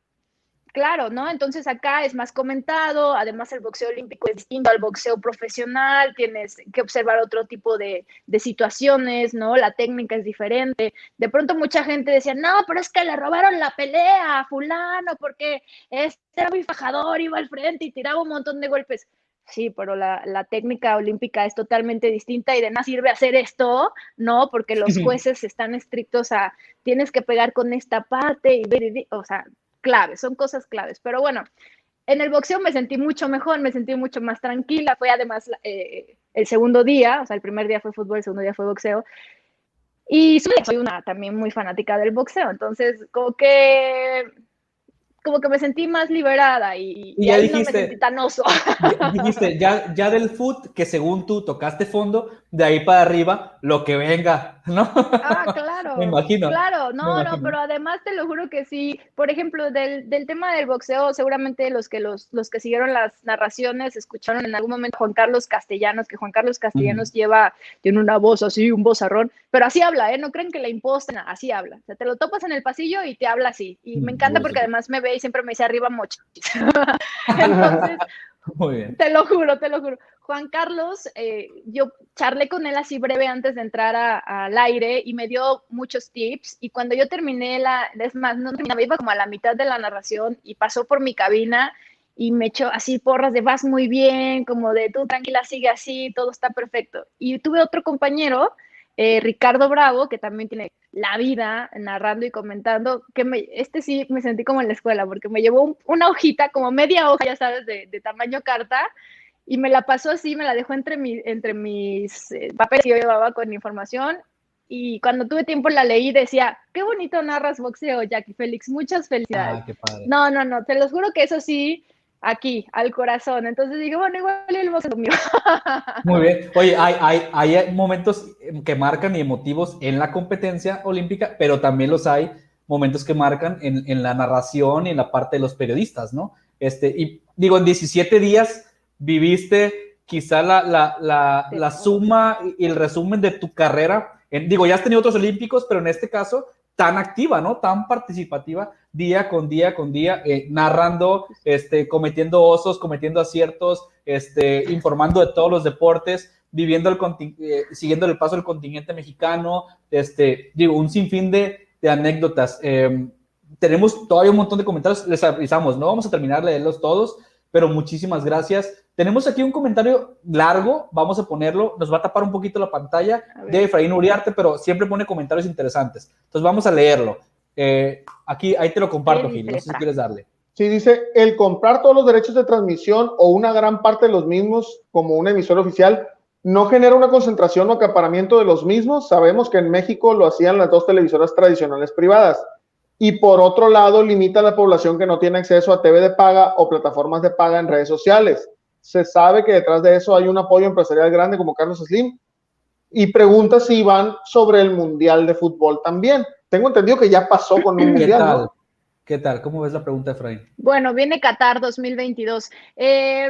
Claro, ¿no? Entonces acá es más comentado, además el boxeo olímpico es distinto al boxeo profesional, tienes que observar otro tipo de, situaciones, ¿no? La técnica es diferente. De pronto mucha gente decía, no, pero es que le robaron la pelea a fulano porque este era muy fajador, iba al frente y tiraba un montón de golpes. Sí, pero la, la, técnica olímpica es totalmente distinta y de nada sirve hacer esto, ¿no? Porque los jueces están estrictos a tienes que pegar con esta parte y ver, o sea, claves, son cosas claves. Pero bueno, en el boxeo me sentí mucho mejor, me sentí mucho más tranquila. Fue además eh, el segundo día, o sea, el primer día fue fútbol, el segundo día fue boxeo. Y soy una también muy fanática del boxeo, entonces como que como que me sentí más liberada y, ya dijiste, no me sentí tan oso. <laughs> Dijiste, ya, ya del foot, que según tú tocaste fondo, de ahí para arriba, lo que venga, ¿no? Ah, <laughs> claro. me imagino. Claro, no, no, pero además te lo juro que sí. Por ejemplo, del, del, tema del boxeo, seguramente los que, los, los que siguieron las narraciones escucharon en algún momento Juan Carlos Castellanos, que Juan Carlos Castellanos lleva, tiene una voz así, un vozarrón, pero así habla, ¿eh? No creen que la imposten, así habla. O sea, te lo topas en el pasillo y te habla así. Y me encanta porque además me ve y siempre me dice arriba mochis. <laughs> Entonces, <laughs> te lo juro, te lo juro. Juan Carlos, eh, yo charlé con él así breve antes de entrar al aire y me dio muchos tips. Y cuando yo terminé la, es más, no terminaba, iba como a la mitad de la narración y pasó por mi cabina y me echó así porras de vas muy bien, como de tú tranquila, sigue así, todo está perfecto. Y tuve otro compañero eh, Ricardo Bravo, que también tiene la vida narrando y comentando, que me, este sí me sentí como en la escuela, porque me llevó una hojita, como media hoja, ya sabes, de, tamaño carta, y me la pasó así, me la dejó entre, mi, entre mis eh, papeles que yo llevaba con información, y cuando tuve tiempo la leí decía, qué bonito narras boxeo, Jackie Félix, muchas felicidades. Ah, no, no, no, te los juro que eso sí, aquí, al corazón. Entonces dije, bueno, igual el boxeo mío. <laughs> Muy bien. Oye, hay, hay, hay momentos que marcan y emotivos en la competencia olímpica, pero también los hay momentos que marcan en, en, la narración y en la parte de los periodistas, ¿no? Este, y digo, en 17 días viviste quizá la, la, la, la suma y el resumen de tu carrera. En, digo, ya has tenido otros olímpicos, pero en este caso tan activa, ¿no? Tan participativa día con día con día, eh, narrando, este, cometiendo osos, cometiendo aciertos, este, informando de todos los deportes, viviendo el eh, siguiendo el paso del contingente mexicano, este, digo, un sinfín de, de anécdotas. Em, tenemos todavía un montón de comentarios, les avisamos, no vamos a terminar de leerlos todos, pero muchísimas gracias. Tenemos aquí un comentario largo, vamos a ponerlo, nos va a tapar un poquito la pantalla de Efraín Uriarte, pero siempre pone comentarios interesantes. Entonces vamos a leerlo. Eh, aquí, ahí te lo comparto, Gil, no sé si quieres darle. Sí, dice, el comprar todos los derechos de transmisión o una gran parte de los mismos como un emisor oficial no genera una concentración o acaparamiento de los mismos. Sabemos que en México lo hacían las dos televisoras tradicionales privadas. Y por otro lado, limita a la población que no tiene acceso a TV de paga o plataformas de paga en redes sociales. Se sabe que detrás de eso hay un apoyo empresarial grande como Carlos Slim y pregunta si van sobre el Mundial de Fútbol también. Tengo entendido que ya pasó con un <clears throat> Mundial, tal? ¿Qué tal? ¿Cómo ves la pregunta, Efraín? Bueno, viene Qatar 2022. Eh,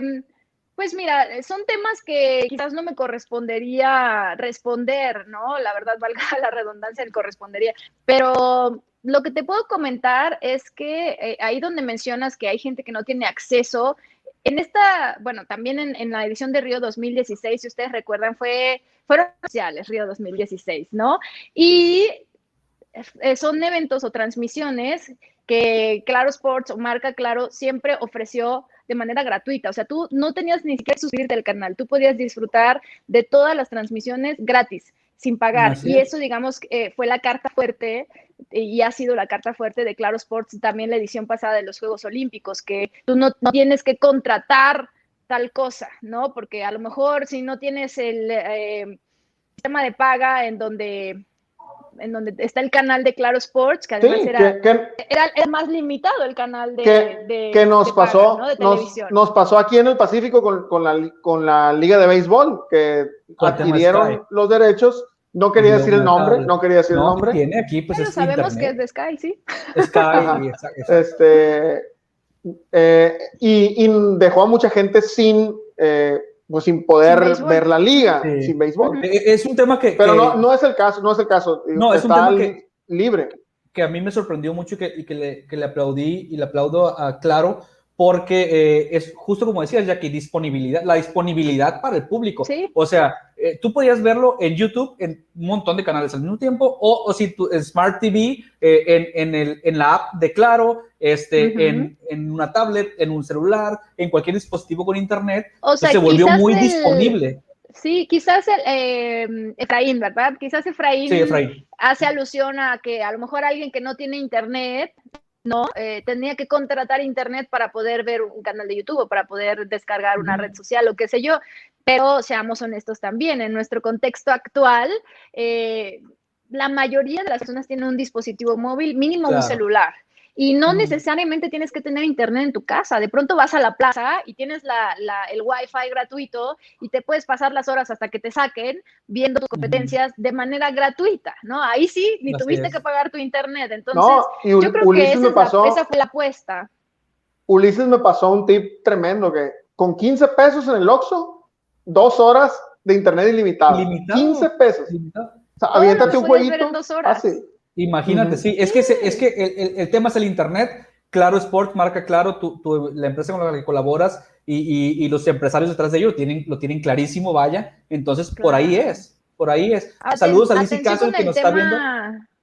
pues mira, son temas que quizás no me correspondería responder, ¿no? La verdad, valga <laughs> la redundancia, el correspondería. Pero lo que te puedo comentar es que eh, ahí donde mencionas que hay gente que no tiene acceso, en esta, bueno, también en, la edición de Río 2016, si ustedes recuerdan, fue, fueron sociales Río 2016, ¿no? Y eh, son eventos o transmisiones que Claro Sports o marca Claro siempre ofreció de manera gratuita. O sea, tú no tenías ni siquiera suscribirte al canal, tú podías disfrutar de todas las transmisiones gratis, sin pagar. y eso, digamos, eh, fue la carta fuerte y ha sido la carta fuerte de Claro Sports también la edición pasada de los Juegos Olímpicos, que tú no, tienes que contratar tal cosa, ¿no? Porque a lo mejor si no tienes el eh, sistema de paga en donde en donde está el canal de Claro Sports, que además era, era, más limitado el canal de, que, nos pasó nos, pasó aquí en el Pacífico con, con, la, con la Liga de Béisbol, que adquirieron los derechos. No quería decir el nombre, no quería decir el nombre. Tiene aquí, pues Pero sabemos que es de Sky, sí. Sky, <laughs> este, eh, y, y, dejó a mucha gente sin eh, pues sin poder ver la liga, sin béisbol. E, e, es un tema que... Pero No, no es el caso, no es el caso. No, es un tema que, libre. Que a mí me sorprendió mucho y que, y que, le, que le aplaudí y le aplaudo a Claro, porque eh, es justo como decías, que disponibilidad, la disponibilidad para el público. O sea, eh, tú podías verlo en YouTube en un montón de canales al mismo tiempo, o, o si tu Smart TV eh, en, en, el, en, la app de Claro, este, en, en, una tablet, en un celular, en cualquier dispositivo con internet, o sea, se volvió muy disponible. Sí, quizás el, Efraín, ¿verdad? Quizás Efraín, Efraín, hace alusión a que a lo mejor alguien que no tiene internet ¿no? Eh, tenía que contratar internet para poder ver un canal de YouTube o para poder descargar una red social o qué sé yo. Pero seamos honestos también, en nuestro contexto actual, eh, la mayoría de las personas tienen un dispositivo móvil, mínimo un celular. Y no necesariamente tienes que tener internet en tu casa. De pronto vas a la plaza y tienes la, la, el wifi gratuito y te puedes pasar las horas hasta que te saquen viendo tus competencias de manera gratuita, ¿no? Ahí sí, ni tuviste que pagar tu internet. Entonces, yo creo que esa, esa fue la apuesta. Ulises me pasó un tip tremendo que con 15 pesos en el Oxxo, dos horas de internet ilimitado. 15 pesos. O sea, aviéntate un jueguito. dos horas. Imagínate, sí, es que, es que el, el, tema es el Internet. Claro Sport, marca claro, tu, tu, la empresa con la que colaboras y, y, y, los empresarios detrás de ellos lo tienen, lo tienen clarísimo, vaya. Entonces, por ahí es, por ahí es. Saludos a Lizzie Castle que nos está viendo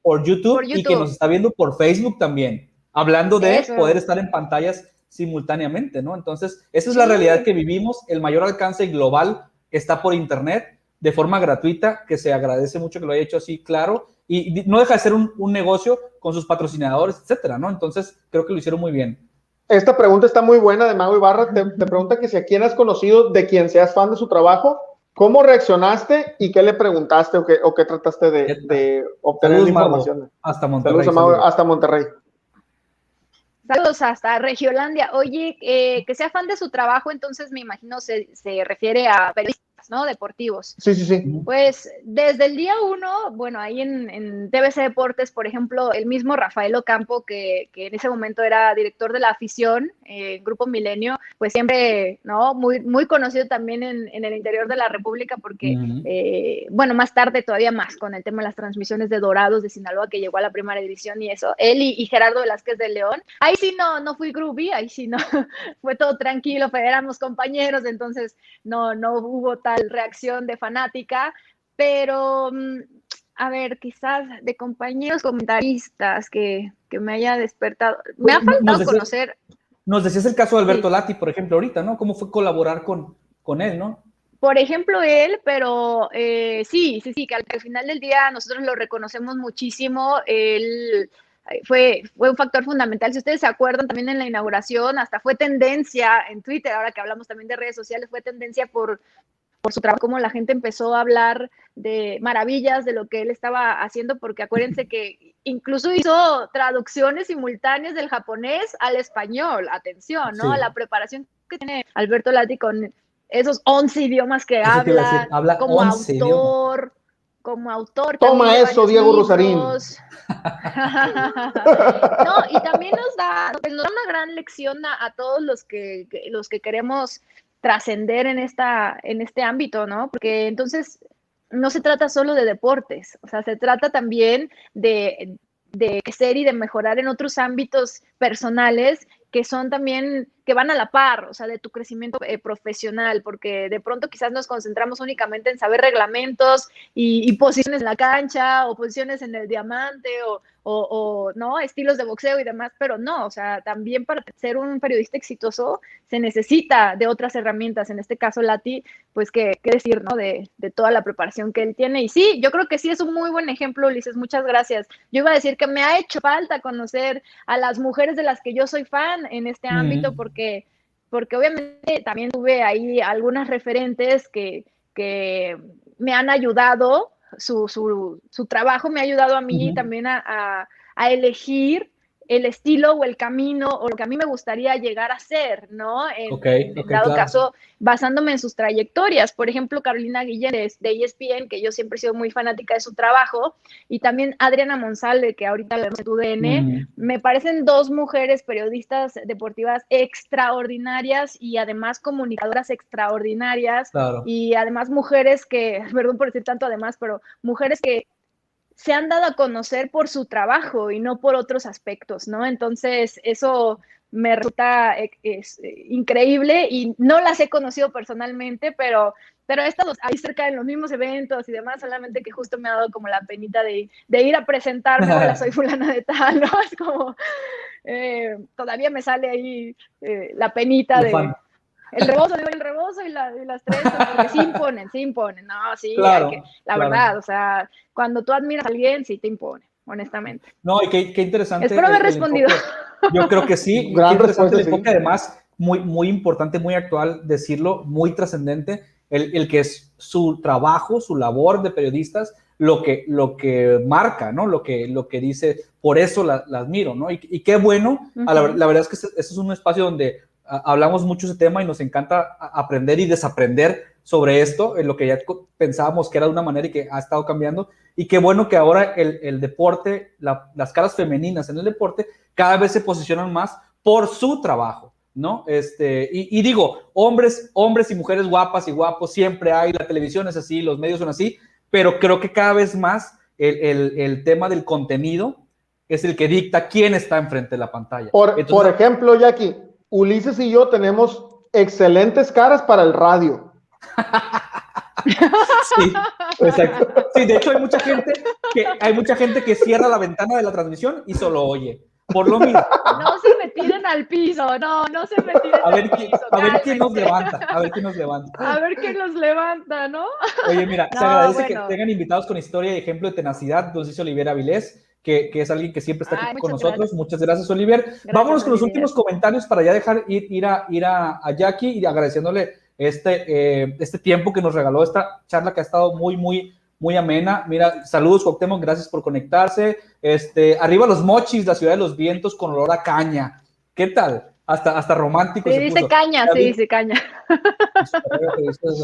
por YouTube, y que nos está viendo por Facebook también, hablando de poder estar en pantallas simultáneamente, ¿no? Entonces, esa es la realidad que vivimos. El mayor alcance global está por Internet de forma gratuita, que se agradece mucho que lo haya hecho así, claro, y no deja de ser un, negocio con sus patrocinadores, etcétera, ¿no? Entonces, creo que lo hicieron muy bien. Esta pregunta está muy buena de Mago Ibarra. Te, te pregunta que si a quién has conocido de quien seas fan de su trabajo, ¿cómo reaccionaste y qué le preguntaste o qué, o qué trataste de, obtener información? Hasta Monterrey. Saludos, hasta Monterrey. Saludos hasta Regiolandia. Oye, eh, que sea fan de su trabajo, entonces me imagino se, se refiere a periodistas ¿no? Deportivos. Sí, sí, sí. Pues desde el día uno, bueno, ahí en, en TBC Deportes, por ejemplo, el mismo Rafael Ocampo, que, que en ese momento era director de la afición, eh, Grupo Milenio, pues siempre, ¿no? Muy, muy conocido también en, en el interior de la República, porque, eh, bueno, más tarde todavía más con el tema de las transmisiones de Dorados de Sinaloa, que llegó a la primera edición y eso, él y, Gerardo Velázquez de León. Ahí sí no, no fui groovy, ahí sí no, <laughs> fue todo tranquilo, éramos compañeros, entonces no, no hubo tal reacción de fanática, pero mm, a ver, quizás de compañeros comentaristas que, me haya despertado. Me ha faltado conocer. Nos decías el caso de Alberto Lati, por ejemplo, ahorita, ¿no? ¿Cómo fue colaborar con, con él, no? Por ejemplo, él, pero eh, sí, sí, sí, que al, final del día nosotros lo reconocemos muchísimo. Él eh, fue, fue un factor fundamental. Si ustedes se acuerdan, también en la inauguración, hasta fue tendencia en Twitter, ahora que hablamos también de redes sociales, fue tendencia por, por su trabajo, como la gente empezó a hablar de maravillas de lo que él estaba haciendo, porque acuérdense que <laughs> incluso hizo traducciones simultáneas del japonés al español, atención, ¿no? A la preparación que tiene Alberto Lati con esos 11 idiomas que habla, habla como autor. como autor. Toma eso, Diego Rosarín. <laughs> no, y también nos da, nos da una gran lección a, todos los que, los que queremos trascender en, esta, en este ámbito, ¿no? Porque entonces no se trata solo de deportes, o sea, se trata también de, de crecer y de mejorar en otros ámbitos personales que son también, que van a la par, o sea, de tu crecimiento eh, profesional, porque de pronto quizás nos concentramos únicamente en saber reglamentos y, y, posiciones en la cancha o posiciones en el diamante o, o, no estilos de boxeo y demás, pero no, o sea, también para ser un periodista exitoso se necesita de otras herramientas, en este caso Lati, pues qué, decir, ¿no? De, de, toda la preparación que él tiene. Y sí, yo creo que sí es un muy buen ejemplo, Ulises, muchas gracias. Yo iba a decir que me ha hecho falta conocer a las mujeres de las que yo soy fan en este ámbito, porque, porque obviamente también tuve ahí algunas referentes que, que me han ayudado su, su, su, trabajo me ha ayudado a mí también a, a, elegir el estilo o el camino o lo que a mí me gustaría llegar a ser, ¿no? En, dado caso, basándome en sus trayectorias. Por ejemplo, Carolina Guillén de, ESPN, que yo siempre he sido muy fanática de su trabajo, y también Adriana Monsalve, que ahorita la de UDN, me parecen dos mujeres periodistas deportivas extraordinarias y además comunicadoras extraordinarias y además mujeres que, <laughs> perdón por decir tanto además, pero mujeres que se han dado a conocer por su trabajo y no por otros aspectos, ¿no? Entonces, eso me resulta eh, es, eh, increíble y no las he conocido personalmente, pero, pero he estado ahí cerca en los mismos eventos y demás, solamente que justo me ha dado como la penita de, ir a presentarme, hola, <laughs> soy fulana de tal, ¿no? <laughs> Es como, eh, todavía me sale ahí la penita de el rebozo, digo, el rebozo y, las tres, porque sí imponen, sí imponen, no, sí, la verdad, o sea, cuando tú admiras a alguien, sí te impone, honestamente. No, y qué, qué interesante. Espero haber respondido. yo creo que sí, <laughs> gran interesante el enfoque, además, muy, muy importante, muy actual decirlo, muy trascendente, el, el, que es su trabajo, su labor de periodistas, lo que, lo que marca, ¿no? Lo que, lo que dice, por eso la, admiro, ¿no? Y, qué bueno, la, la, verdad es que este es un espacio donde hablamos mucho de ese tema y nos encanta aprender y desaprender sobre esto, en lo que ya pensábamos que era de una manera y que ha estado cambiando. Y qué bueno que ahora el, deporte, las caras femeninas en el deporte, cada vez se posicionan más por su trabajo, ¿no? Este, y, digo, hombres, hombres y mujeres guapas y guapos siempre hay, la televisión es así, los medios son así, pero creo que cada vez más el, tema del contenido es el que dicta quién está enfrente de la pantalla. Por, por ejemplo, Jackie, Ulises y yo tenemos excelentes caras para el radio. Sí, exacto. Sí, de hecho hay mucha gente que hay mucha gente que cierra la ventana de la transmisión y solo oye. Por lo mismo. No se me tiren al piso, no, no se me tiren a ver, al piso. A ver quién nos levanta, a ver quién nos levanta. A ver quién nos levanta, ¿no? Oye, mira, se agradece que tengan invitados con historia y ejemplo de tenacidad, don Cicio Olivera Vilés que, es alguien que siempre está aquí con nosotros. Muchas gracias, Olivier. Vámonos con los últimos comentarios para ya dejar ir, ir, a, ir a, Jackie y agradeciéndole este, eh, este tiempo que nos regaló, esta charla que ha estado muy, muy, muy amena. Mira, saludos, Cuauhtémoc, gracias por conectarse. Este, arriba los mochis, la ciudad de los vientos con olor a caña. ¿Qué tal? Hasta, hasta romántico. Sí, dice caña, <laughs> sí, dice caña.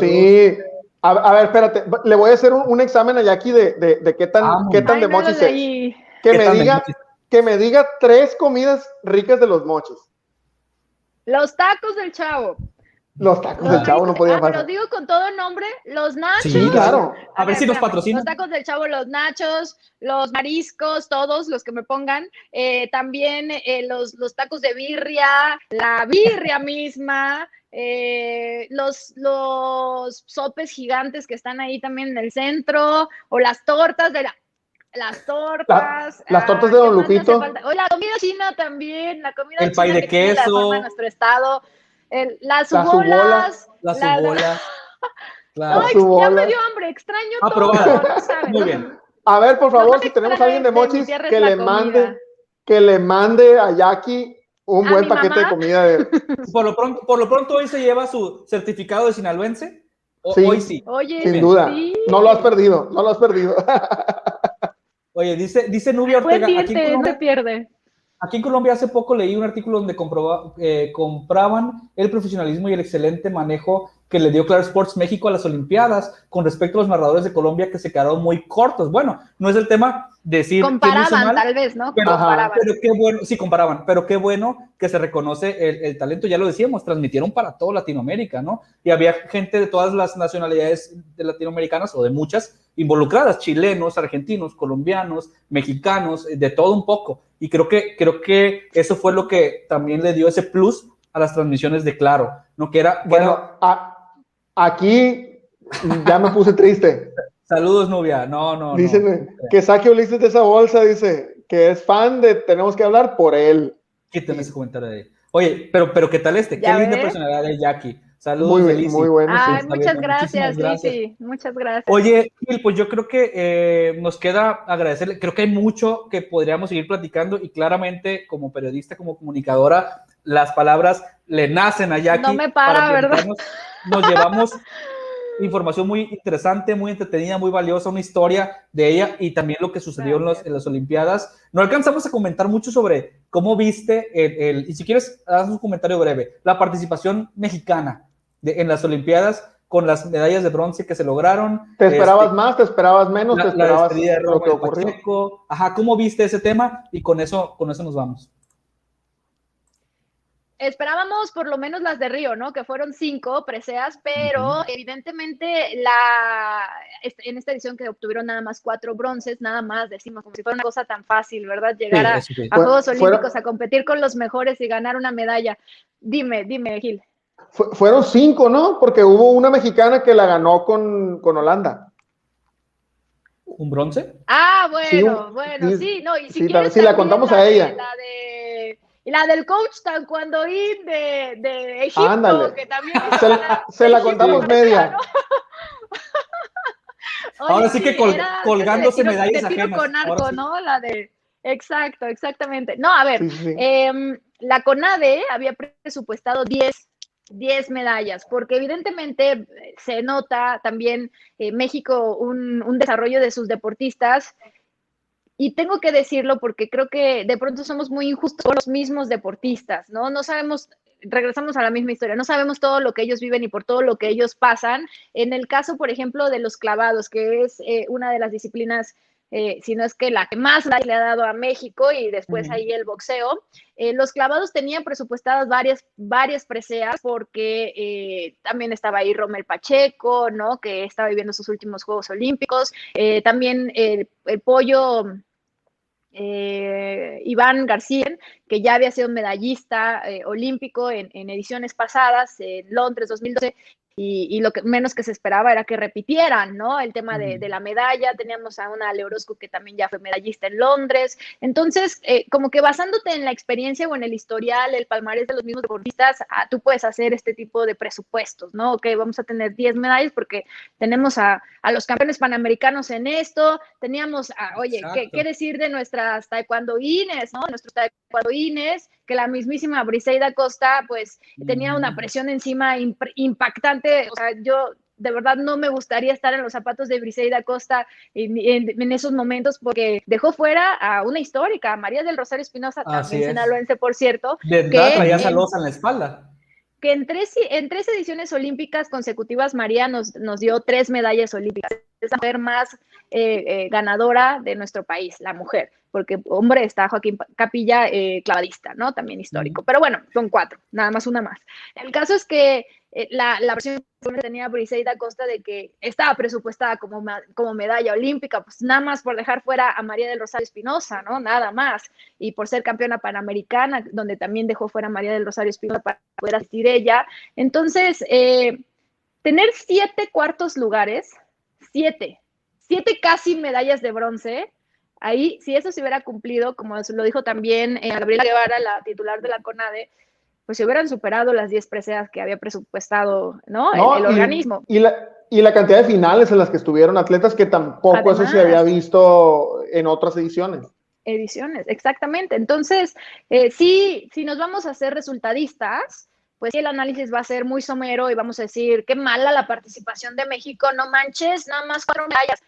Sí. A, ver, espérate, le voy a hacer un, examen a Jackie de, de, qué tan, ah, qué tan de mochis es. Que me diga, que me diga tres comidas ricas de los mochis. Los tacos del chavo. Los tacos del chavo no podían ah, Pero digo con todo el nombre, los nachos. Sí, claro. A, ver, si nos patrocinan. Los tacos del chavo, los nachos, los mariscos, todos los que me pongan. Eh, también eh, los, los tacos de birria, la birria <laughs> misma. Eh, los, los sopes gigantes que están ahí también en el centro, o las tortas de la las tortas. las tortas de Don Lupito. O la comida china también, la comida El pay de queso. Nuestro estado. El, las bolas. Las bolas. <laughs> Claro. No, ya me dio hambre, extraño todo. Muy bien. A ver, por favor, si tenemos a alguien de Mochis, que le mande, que le mande a Jackie un buen paquete de comida. De... <laughs> Por, lo pronto, por lo pronto hoy se lleva su certificado de sinaloense. sí, hoy sí. Oye, sin duda. No lo has perdido, no lo has perdido. <laughs> Oye, dice, dice Nubia Ortega. aquí en Colombia, pierde. Aquí en Colombia hace poco leí un artículo donde eh, compraban el profesionalismo y el excelente manejo que le dio Claro Sports México a las Olimpiadas con respecto a los narradores de Colombia que se quedaron muy cortos. Bueno, no es el tema decir comparaban tal vez, ¿no? Pero, pero, qué bueno, sí comparaban, pero qué bueno que se reconoce el, el, talento, ya lo decíamos, transmitieron para toda Latinoamérica, ¿no? Y había gente de todas las nacionalidades de latinoamericanas o de muchas involucradas, chilenos, argentinos, colombianos, mexicanos, de todo un poco. Y creo que, creo que eso fue lo que también le dio ese plus a las transmisiones de Claro, ¿no? Que era... bueno, aquí ya me puse triste. Saludos, Nubia. No, no, Dicen que saque Ulises de esa bolsa, dice que es fan de Tenemos que hablar por él. Quítame ese comentario de ahí. Oye, pero, pero ¿qué tal este? Qué linda personalidad de Jackie. Saludos, muy, muy bueno. Ay, muchas gracias, sí, muchas gracias. Oye, Gil, pues yo creo que eh, nos queda agradecerle. Creo que hay mucho que podríamos seguir platicando y claramente, como periodista, como comunicadora, las palabras le nacen a Jackie. No me para, ¿verdad? Nos llevamos información muy interesante, muy entretenida, muy valiosa, una historia de ella y también lo que sucedió en, en, las Olimpiadas. No alcanzamos a comentar mucho sobre cómo viste el, y si quieres, haz un comentario breve, la participación mexicana de, en las Olimpiadas con las medallas de bronce que se lograron. ¿Te esperabas este, más? ¿Te esperabas menos? ¿Te esperabas lo que ocurrió? Ajá, ¿cómo viste ese tema? Y con eso, con eso nos vamos esperábamos por lo menos las de Río, ¿no? Que fueron cinco preseas, pero evidentemente la en esta edición que obtuvieron nada más cuatro bronces, nada más, decimos, como si fuera una cosa tan fácil, ¿verdad? Llegar a, Juegos Olímpicos a competir con los mejores y ganar una medalla. Dime, dime, Gil. fueron cinco, ¿no? Porque hubo una mexicana que la ganó con, Holanda. ¿Un bronce? Ah, bueno, bueno, sí, no, y si sí, sí la contamos a ella. La de y la del coach cuando de, de Egipto, que también se, la, contamos media. <laughs> Ahora sí que colgándose medallas ajenas. con arco, ¿no? La de... Exacto, exactamente. No, a ver, em, la CONADE había presupuestado 10 10 medallas, porque evidentemente eh, se nota también eh, México un, un, desarrollo de sus deportistas y tengo que decirlo porque creo que de pronto somos muy injustos con los mismos deportistas, ¿no? No sabemos, regresamos a la misma historia, no sabemos todo lo que ellos viven y por todo lo que ellos pasan. En el caso, por ejemplo, de los clavados, que es eh, una de las disciplinas eh, si no es que la que más le ha dado a México y después ahí el boxeo. Eh, los clavados tenían presupuestadas varias, varias preseas porque también estaba ahí Romel Pacheco, ¿no? Que estaba viviendo sus últimos Juegos Olímpicos. también el pollo eh, Iván García, que ya había sido medallista eh, olímpico en, en, ediciones pasadas, en Londres 2012, y, lo que menos que se esperaba era que repitieran, ¿no? El tema de, la medalla, teníamos a una Leorosco que también ya fue medallista en Londres, entonces, eh, como que basándote en la experiencia o en el historial, el palmarés de los mismos deportistas, ah, tú puedes hacer este tipo de presupuestos, ¿no? Ok, vamos a tener 10 medallas porque tenemos a, los campeones panamericanos en esto, teníamos, a, oye, ¿qué, decir de nuestras taekwondoines, ¿no? Nuestros taekwondoines, que la mismísima Briseida Costa, pues, tenía una presión encima impactante o sea, yo de verdad no me gustaría estar en los zapatos de Briseida Costa en, esos momentos porque dejó fuera a una histórica, María del Rosario Espinosa, también sinaloense, por cierto. De verdad, traía en la espalda. Que en tres, en tres ediciones olímpicas consecutivas, María nos, nos dio tres medallas olímpicas. Es la mujer más eh, eh, ganadora de nuestro país, la mujer, porque hombre está Joaquín Capilla, eh, clavadista, ¿no? También histórico. Pero bueno, son cuatro, nada más una más. El caso es que eh, la, la versión que tenía Briseida Costa de que estaba presupuestada como, como medalla olímpica, pues nada más por dejar fuera a María del Rosario Espinosa, ¿no? Nada más. Y por ser campeona panamericana, donde también dejó fuera a María del Rosario Espinosa para poder asistir ella. Entonces, eh, tener siete cuartos lugares, siete, siete casi medallas de bronce, ahí, si eso se hubiera cumplido, como lo dijo también eh, Gabriela Guevara, la titular de la CONADE, pues se hubieran superado las 10 preseas que había presupuestado, ¿no? el, organismo. Y la, y la cantidad de finales en las que estuvieron atletas que tampoco eso se había visto en otras ediciones. Ediciones, exactamente. Entonces, eh, sí, si nos vamos a ser resultadistas, pues el análisis va a ser muy somero y vamos a decir, qué mala la participación de México, no manches, nada más cuatro medallas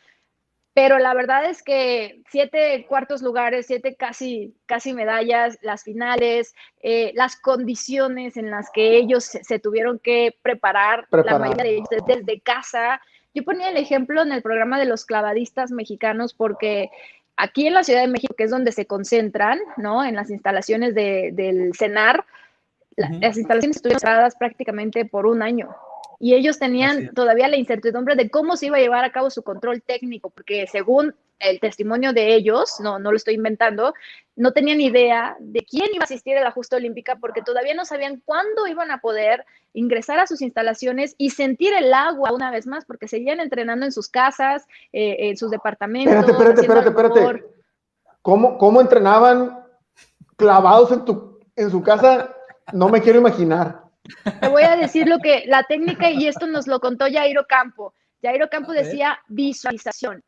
pero la verdad es que siete cuartos lugares, siete casi, casi medallas, las finales, eh, las condiciones en las que ellos se, tuvieron que preparar, la mayoría de ellos desde casa. Yo ponía el ejemplo en el programa de los clavadistas mexicanos porque aquí en la Ciudad de México, que es donde se concentran, ¿no? En las instalaciones del CENAR, las instalaciones estuvieron cerradas prácticamente por un año y ellos tenían todavía la incertidumbre de cómo se iba a llevar a cabo su control técnico, porque según el testimonio de ellos, no, no lo estoy inventando, no tenían idea de quién iba a asistir a la justa olímpica porque todavía no sabían cuándo iban a poder ingresar a sus instalaciones y sentir el agua una vez más, porque seguían entrenando en sus casas, eh, en sus departamentos. Espérate, espérate, espérate, espérate. ¿Cómo, ¿Cómo entrenaban clavados en, tu, en su casa? No me quiero imaginar. Te voy a decir lo que la técnica, y esto nos lo contó Jairo Campo. Jairo Campo decía visualización.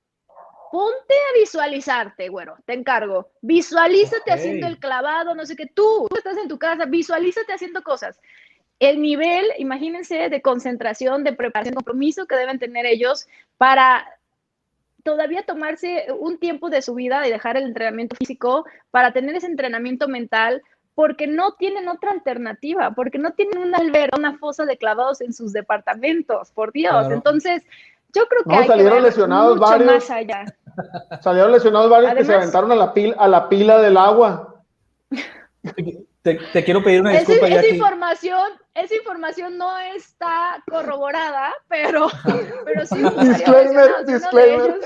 Ponte a visualizarte, güero, te encargo. Visualízate haciendo el clavado, no sé qué. Tú, tú estás en tu casa, visualízate haciendo cosas. El nivel, imagínense, de concentración, de preparación, compromiso que deben tener ellos para todavía tomarse un tiempo de su vida y dejar el entrenamiento físico para tener ese entrenamiento mental, porque no tienen otra alternativa, porque no tienen una alberca, una fosa de clavados en sus departamentos, por Dios. Entonces, yo creo que hay salieron que lesionados mucho varios, más allá. <laughs> Salieron lesionados varios que se aventaron a la, pila, a la pila del agua. Te, quiero pedir una disculpa. Esa, información, esa información no está corroborada, pero, <laughs> pero sí. disclaimer, disclaimer.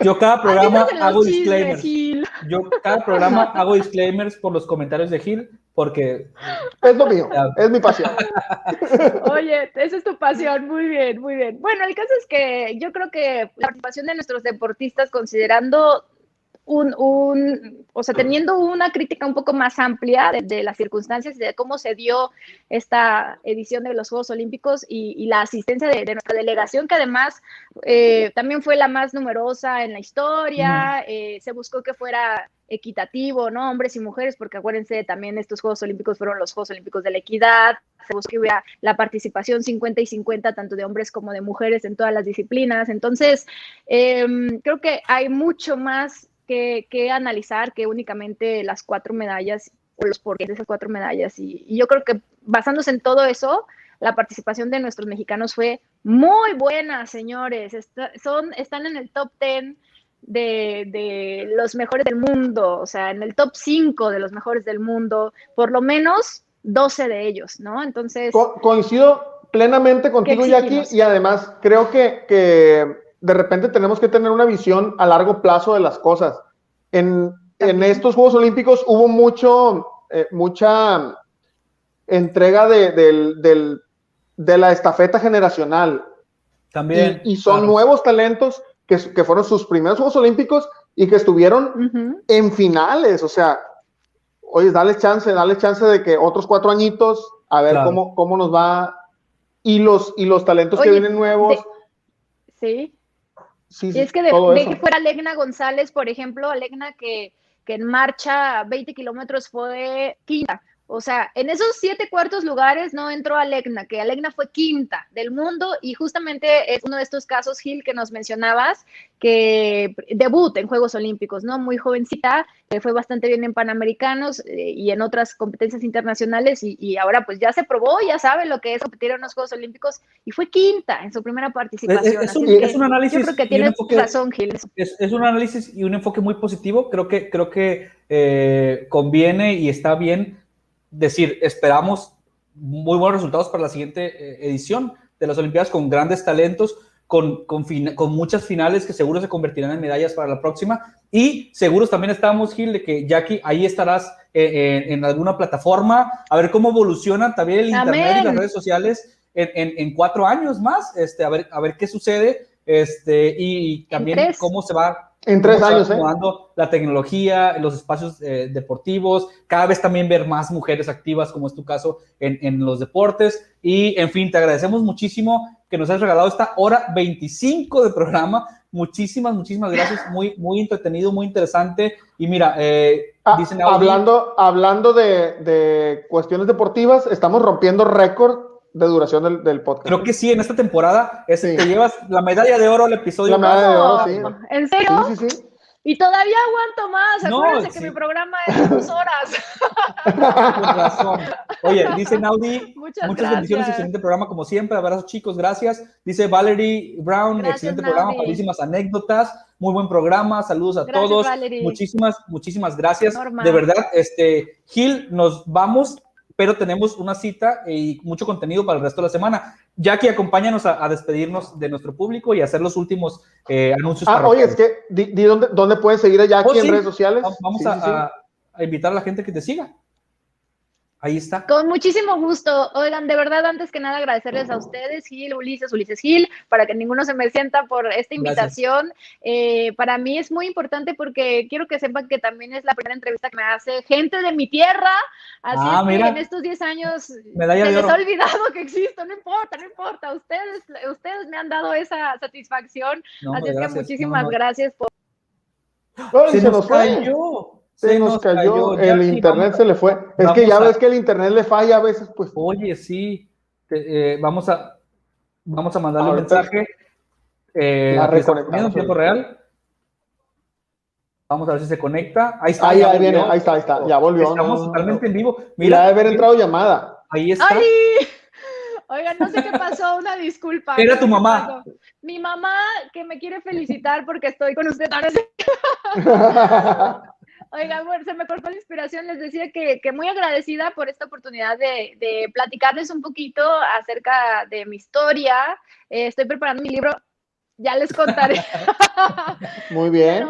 Yo cada programa hago disclaimers. <laughs> Yo cada programa hago disclaimers por los comentarios de Gil, porque... Es lo mío, es mi pasión. <laughs> Oye, esa es tu pasión, muy bien, muy bien. Bueno, el caso es que yo creo que la participación de nuestros deportistas, considerando un, un, o sea, teniendo una crítica un poco más amplia de, las circunstancias y de cómo se dio esta edición de los Juegos Olímpicos y, la asistencia de, nuestra delegación, que además eh, también fue la más numerosa en la historia, eh, se buscó que fuera equitativo, ¿no? Hombres y mujeres, porque acuérdense, también estos Juegos Olímpicos fueron los Juegos Olímpicos de la Equidad, se buscó que hubiera la participación 50 y 50, tanto de hombres como de mujeres en todas las disciplinas. Entonces, em, creo que hay mucho más que, analizar que únicamente las cuatro medallas o los porqués de esas cuatro medallas. Y, yo creo que basándose en todo eso, la participación de nuestros mexicanos fue muy buena, señores. son, están en el top 10 de, de, los mejores del mundo, o sea, en el top 5 de los mejores del mundo, por lo menos 12 de ellos, ¿no? Entonces... coincido plenamente contigo, Jackie, y además creo que, que de repente tenemos que tener una visión a largo plazo de las cosas. En, estos Juegos Olímpicos hubo mucho, eh, mucha entrega de, la estafeta generacional. También. Y, son nuevos talentos que, fueron sus primeros Juegos Olímpicos y que estuvieron en finales. O sea, oye, dale chance, dale chance de que otros cuatro añitos, a ver cómo, cómo nos va. Y los, y los talentos que vienen nuevos. sí y es que de, que fuera Legna González, por ejemplo, Alegna que, que en marcha 20 kilómetros fue quinta. O sea, en esos siete cuartos lugares no entró Alegna, que Alegna fue quinta del mundo y justamente es uno de estos casos, Gil, que nos mencionabas, que debut en Juegos Olímpicos, ¿no? Muy jovencita, que fue bastante bien en Panamericanos eh, y en otras competencias internacionales y, ahora pues ya se probó, ya sabe lo que es competir en los Juegos Olímpicos y fue quinta en su primera participación. Es, un, análisis. Yo creo que tienes razón, Gil. Es, un análisis y un enfoque muy positivo. Creo que, creo que eh, conviene y está bien decir, esperamos muy buenos resultados para la siguiente eh, edición de las Olimpiadas con grandes talentos, con, con, con, muchas finales que seguro se convertirán en medallas para la próxima. Y seguros también estamos, Gil, de que Jackie, ahí estarás eh, en, alguna plataforma, a ver cómo evoluciona también el Internet y las redes sociales en, en, cuatro años más, este, a, ver, a ver qué sucede este, y también cómo se va en tres años, ¿eh? La tecnología, los espacios eh, deportivos, cada vez también ver más mujeres activas, como es tu caso, en, en, los deportes. Y, en fin, te agradecemos muchísimo que nos hayas regalado esta hora 25 de programa. Muchísimas, muchísimas gracias. Muy, muy entretenido, muy interesante. Y mira, eh, ah, hablando, hablando de, de cuestiones deportivas, estamos rompiendo récord de duración del, podcast. Creo que sí, en esta temporada te llevas la medalla de oro al episodio. La medalla de oro, sí. ¿En serio? Sí, sí, sí. Y todavía aguanto más. Acuérdense que mi programa es dos horas. <laughs> Con razón. Oye, dice Naudi, <laughs> muchas, muchas bendiciones, excelente programa como siempre. Abrazos chicos, gracias. Dice Valerie Brown, excelente programa, padrísimas anécdotas, muy buen programa. Saludos a todos. Muchísimas, muchísimas gracias. De verdad, este, Gil, nos vamos pero tenemos una cita y mucho contenido para el resto de la semana. Jackie, acompáñanos a, despedirnos de nuestro público y hacer los últimos eh, anuncios. Ah, oye, es que, di, dónde, dónde, pueden seguir a Jackie oh, en redes sociales. Vamos a, invitar a la gente que te siga. Ahí está. Con muchísimo gusto. Oigan, de verdad, antes que nada, agradecerles a ustedes, Gil, Ulises, Ulises Gil, para que ninguno se me sienta por esta invitación. Eh, para mí es muy importante porque quiero que sepan que también es la primera entrevista que me hace gente de mi tierra. Así ah, que en estos 10 años se les ha olvidado que existo. No importa, no importa. Ustedes, ustedes me han dado esa satisfacción. Así es que muchísimas gracias por. se, nos cayó se, nos, cayó, el internet se le fue. Es que ya ves que el internet le falla a veces, pues. Oye, sí, eh, vamos a vamos a mandarle un mensaje. Eh, la en tiempo real. Vamos a ver si se conecta. Ahí está. Ahí, viene, ahí está, ahí está. Ya volvió. Estamos totalmente en vivo. Mira, debe haber entrado llamada. Ahí está. ¡Ay! Oigan, no sé qué pasó, una disculpa. Era tu mamá. Mi mamá que me quiere felicitar porque estoy con usted. <laughs> <laughs> Oigan, bueno, se me cortó la inspiración. Les decía que, muy agradecida por esta oportunidad de, platicarles un poquito acerca de mi historia. Eh, estoy preparando mi libro, ya les contaré. <laughs> Muy bien.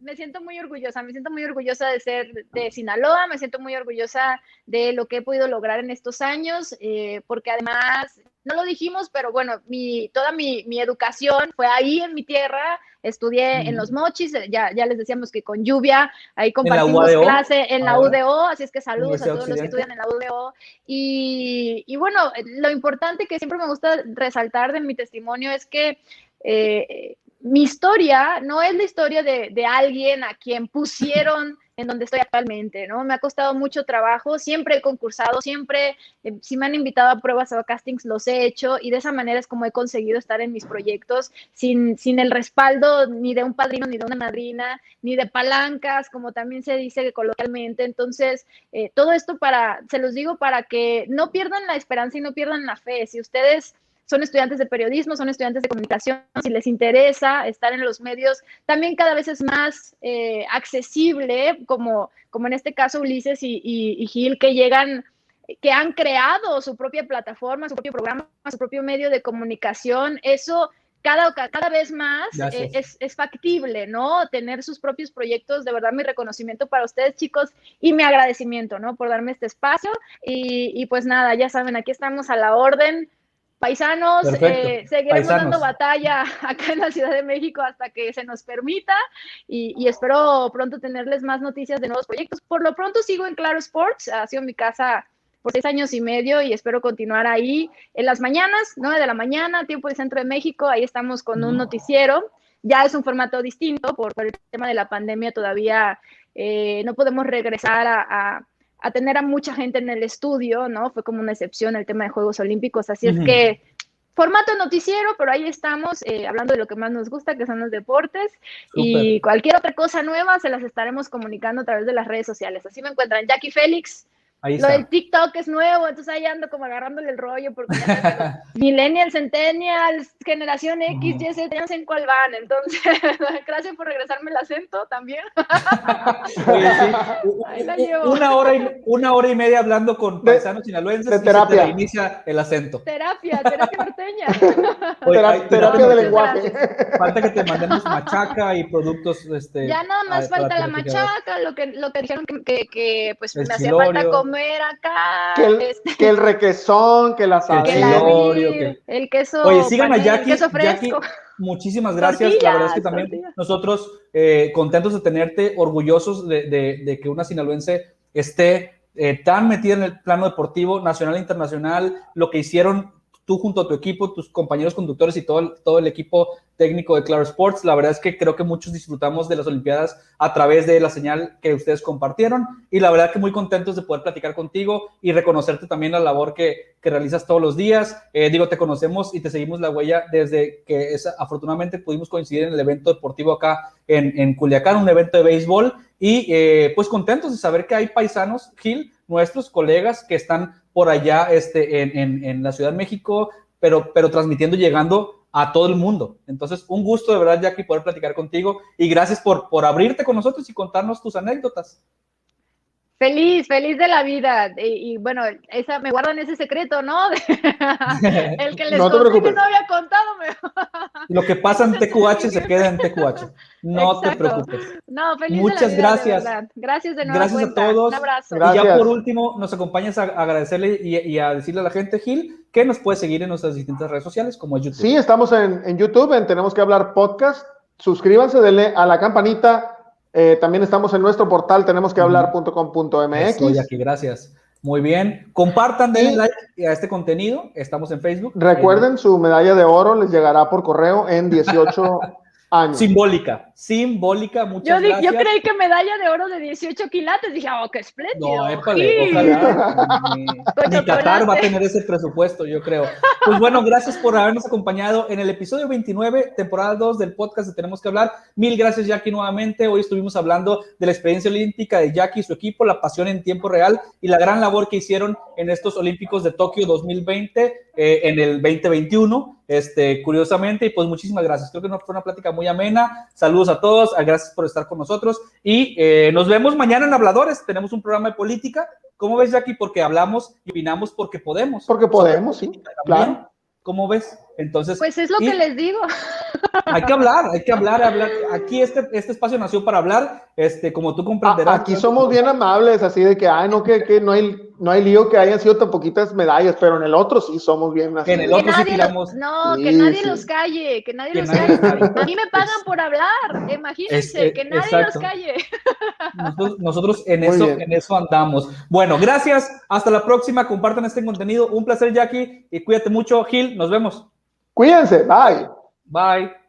me siento muy orgullosa, me siento muy orgullosa de ser de Sinaloa, me siento muy orgullosa de lo que he podido lograr en estos años, eh, porque además no lo dijimos, pero bueno, mi, toda mi, educación fue ahí en mi tierra, estudié en los mochis, ya, ya les decíamos que con lluvia, ahí compartimos clase en la UDO, así es que saludos a todos los que estudian en la UDO. Y, y, bueno, lo importante que siempre me gusta resaltar de mi testimonio es que eh, mi historia no es la historia de, de alguien a quien pusieron en donde estoy actualmente, ¿no? Me ha costado mucho trabajo, siempre he concursado, siempre, eh, si me han invitado a pruebas o a castings, los he hecho y de esa manera es como he conseguido estar en mis proyectos sin, sin el respaldo ni de un padrino, ni de una madrina, ni de palancas, como también se dice coloquialmente. Entonces, eh, todo esto para, se los digo para que no pierdan la esperanza y no pierdan la fe. Si ustedes son estudiantes de periodismo, son estudiantes de comunicación, si les interesa estar en los medios, también cada vez es más eh, accesible, como, como en este caso Ulises y, Gil, que llegan que han creado su propia plataforma, su propio programa, su propio medio de comunicación, eso cada, cada vez más eh, es, factible, ¿no? Tener sus propios proyectos, de verdad mi reconocimiento para ustedes chicos y mi agradecimiento, ¿no? Por darme este espacio y, y pues nada, ya saben, aquí estamos a la orden Paisanos, eh, seguiremos dando batalla <laughs> acá en la Ciudad de México hasta que se nos permita y, espero pronto tenerles más noticias de nuevos proyectos. Por lo pronto sigo en Claro Sports, ha sido mi casa por seis años y medio y espero continuar ahí en las mañanas, nueve de la mañana, tiempo del centro de México, ahí estamos con un noticiero. Ya es un formato distinto por, el tema de la pandemia, todavía eh, no podemos regresar a a tener a mucha gente en el estudio, ¿no? Fue como una excepción el tema de Juegos Olímpicos, así es que formato noticiero, pero ahí estamos eh, hablando de lo que más nos gusta, que son los deportes, y cualquier otra cosa nueva se las estaremos comunicando a través de las redes sociales. Así me encuentran Jackie Félix lo del TikTok es nuevo, entonces ahí ando como agarrándole el rollo porque <laughs> millennials, centennials, generación X, Y, Z, ya no sé en cuál van, entonces <laughs> gracias por regresarme el acento también. <laughs> ahí la llevo. Una hora, y, una hora y media hablando con paisanos sinaloenses de terapia. Y inicia el acento. Terapia, terapia norteña. terapia, de lenguaje. Falta que te mandemos machaca y productos. Este, ya nada más falta la machaca, lo que, lo que dijeron que, que, pues me hacía falta comer acá. Que el, este, que el requesón, que la que el queso. Oye, sigan a Jackie, Jackie, muchísimas gracias. la verdad es que también nosotros eh, contentos de tenerte, orgullosos de, de, que una sinaloense esté eh, tan metida en el plano deportivo, nacional e internacional, lo que hicieron tú junto a tu equipo, tus compañeros conductores y todo el, todo el equipo técnico de Claro Sports. La verdad es que creo que muchos disfrutamos de las Olimpiadas a través de la señal que ustedes compartieron y la verdad que muy contentos de poder platicar contigo y reconocerte también la labor que, que realizas todos los días. Eh, digo, te conocemos y te seguimos la huella desde que es, afortunadamente pudimos coincidir en el evento deportivo acá en, en Culiacán, un evento de béisbol y eh, pues contentos de saber que hay paisanos, Gil, nuestros colegas que están por allá este, en, en, la Ciudad de México, pero, pero transmitiendo, llegando a todo el mundo. Entonces, un gusto de verdad, Jackie, poder platicar contigo y gracias por, por abrirte con nosotros y contarnos tus anécdotas. Feliz, feliz de la vida. Y, bueno, esa, me guardan ese secreto, ¿no? <laughs> <laughs> el que les no conté que no había contado. Lo que pasa en TQH se queda en TQH. <laughs> No te preocupes. No, feliz Muchas de la vida, gracias. De gracias de nuevo. Gracias a todos. Un abrazo. Y ya por último, nos acompañas a agradecerle y, a decirle a la gente, Gil, que nos puede seguir en nuestras distintas redes sociales, como YouTube. Sí, estamos en, en YouTube, en Tenemos que hablar podcast. Suscríbanse, denle a la campanita eh, también estamos en nuestro portal tenemos que hablar.com.mx. Estoy aquí, gracias. Muy bien. Compartan, denle like a este contenido. Estamos en Facebook. Recuerden, su medalla de oro les llegará por correo en 18 <laughs> Simbólica, simbólica, muchas yo, gracias. Yo creí que medalla de oro de 18 quilates, dije, oh, qué espléndido. No, épale, ojalá. <laughs> Ni, Qatar va a tener ese presupuesto, yo creo. Pues bueno, gracias por habernos acompañado en el episodio 29, temporada 2 del podcast de Tenemos que hablar. Mil gracias, Jackie, nuevamente. Hoy estuvimos hablando de la experiencia olímpica de Jackie y su equipo, la pasión en tiempo real y la gran labor que hicieron en estos Olímpicos de Tokio 2020, eh, en el 2021 este, curiosamente, y pues muchísimas gracias. Creo que fue una plática muy amena. Saludos a todos, gracias por estar con nosotros y eh, nos vemos mañana en Habladores. Tenemos un programa de política. ¿Cómo ves, Jackie? Porque hablamos y opinamos porque podemos. Porque podemos, sí, claro. ¿Cómo ves? Entonces. Pues es lo que les digo. Hay que hablar, hay que hablar, hablar. Aquí este, este espacio nació para hablar, este, como tú comprenderás. Aquí somos bien amables, así de que, ay, no, que, que no hay, no hay lío que hayan sido tan poquitas medallas, pero en el otro sí somos bien así. En el otro sí tiramos. no, que nadie los calle, que nadie los calle. A mí me pagan por hablar, imagínense, que nadie los calle. Nosotros, en eso, en eso andamos. Bueno, gracias, hasta la próxima, compartan este contenido. Un placer, Jackie, y cuídate mucho, Gil, nos vemos. Cuídense, bye. Bye.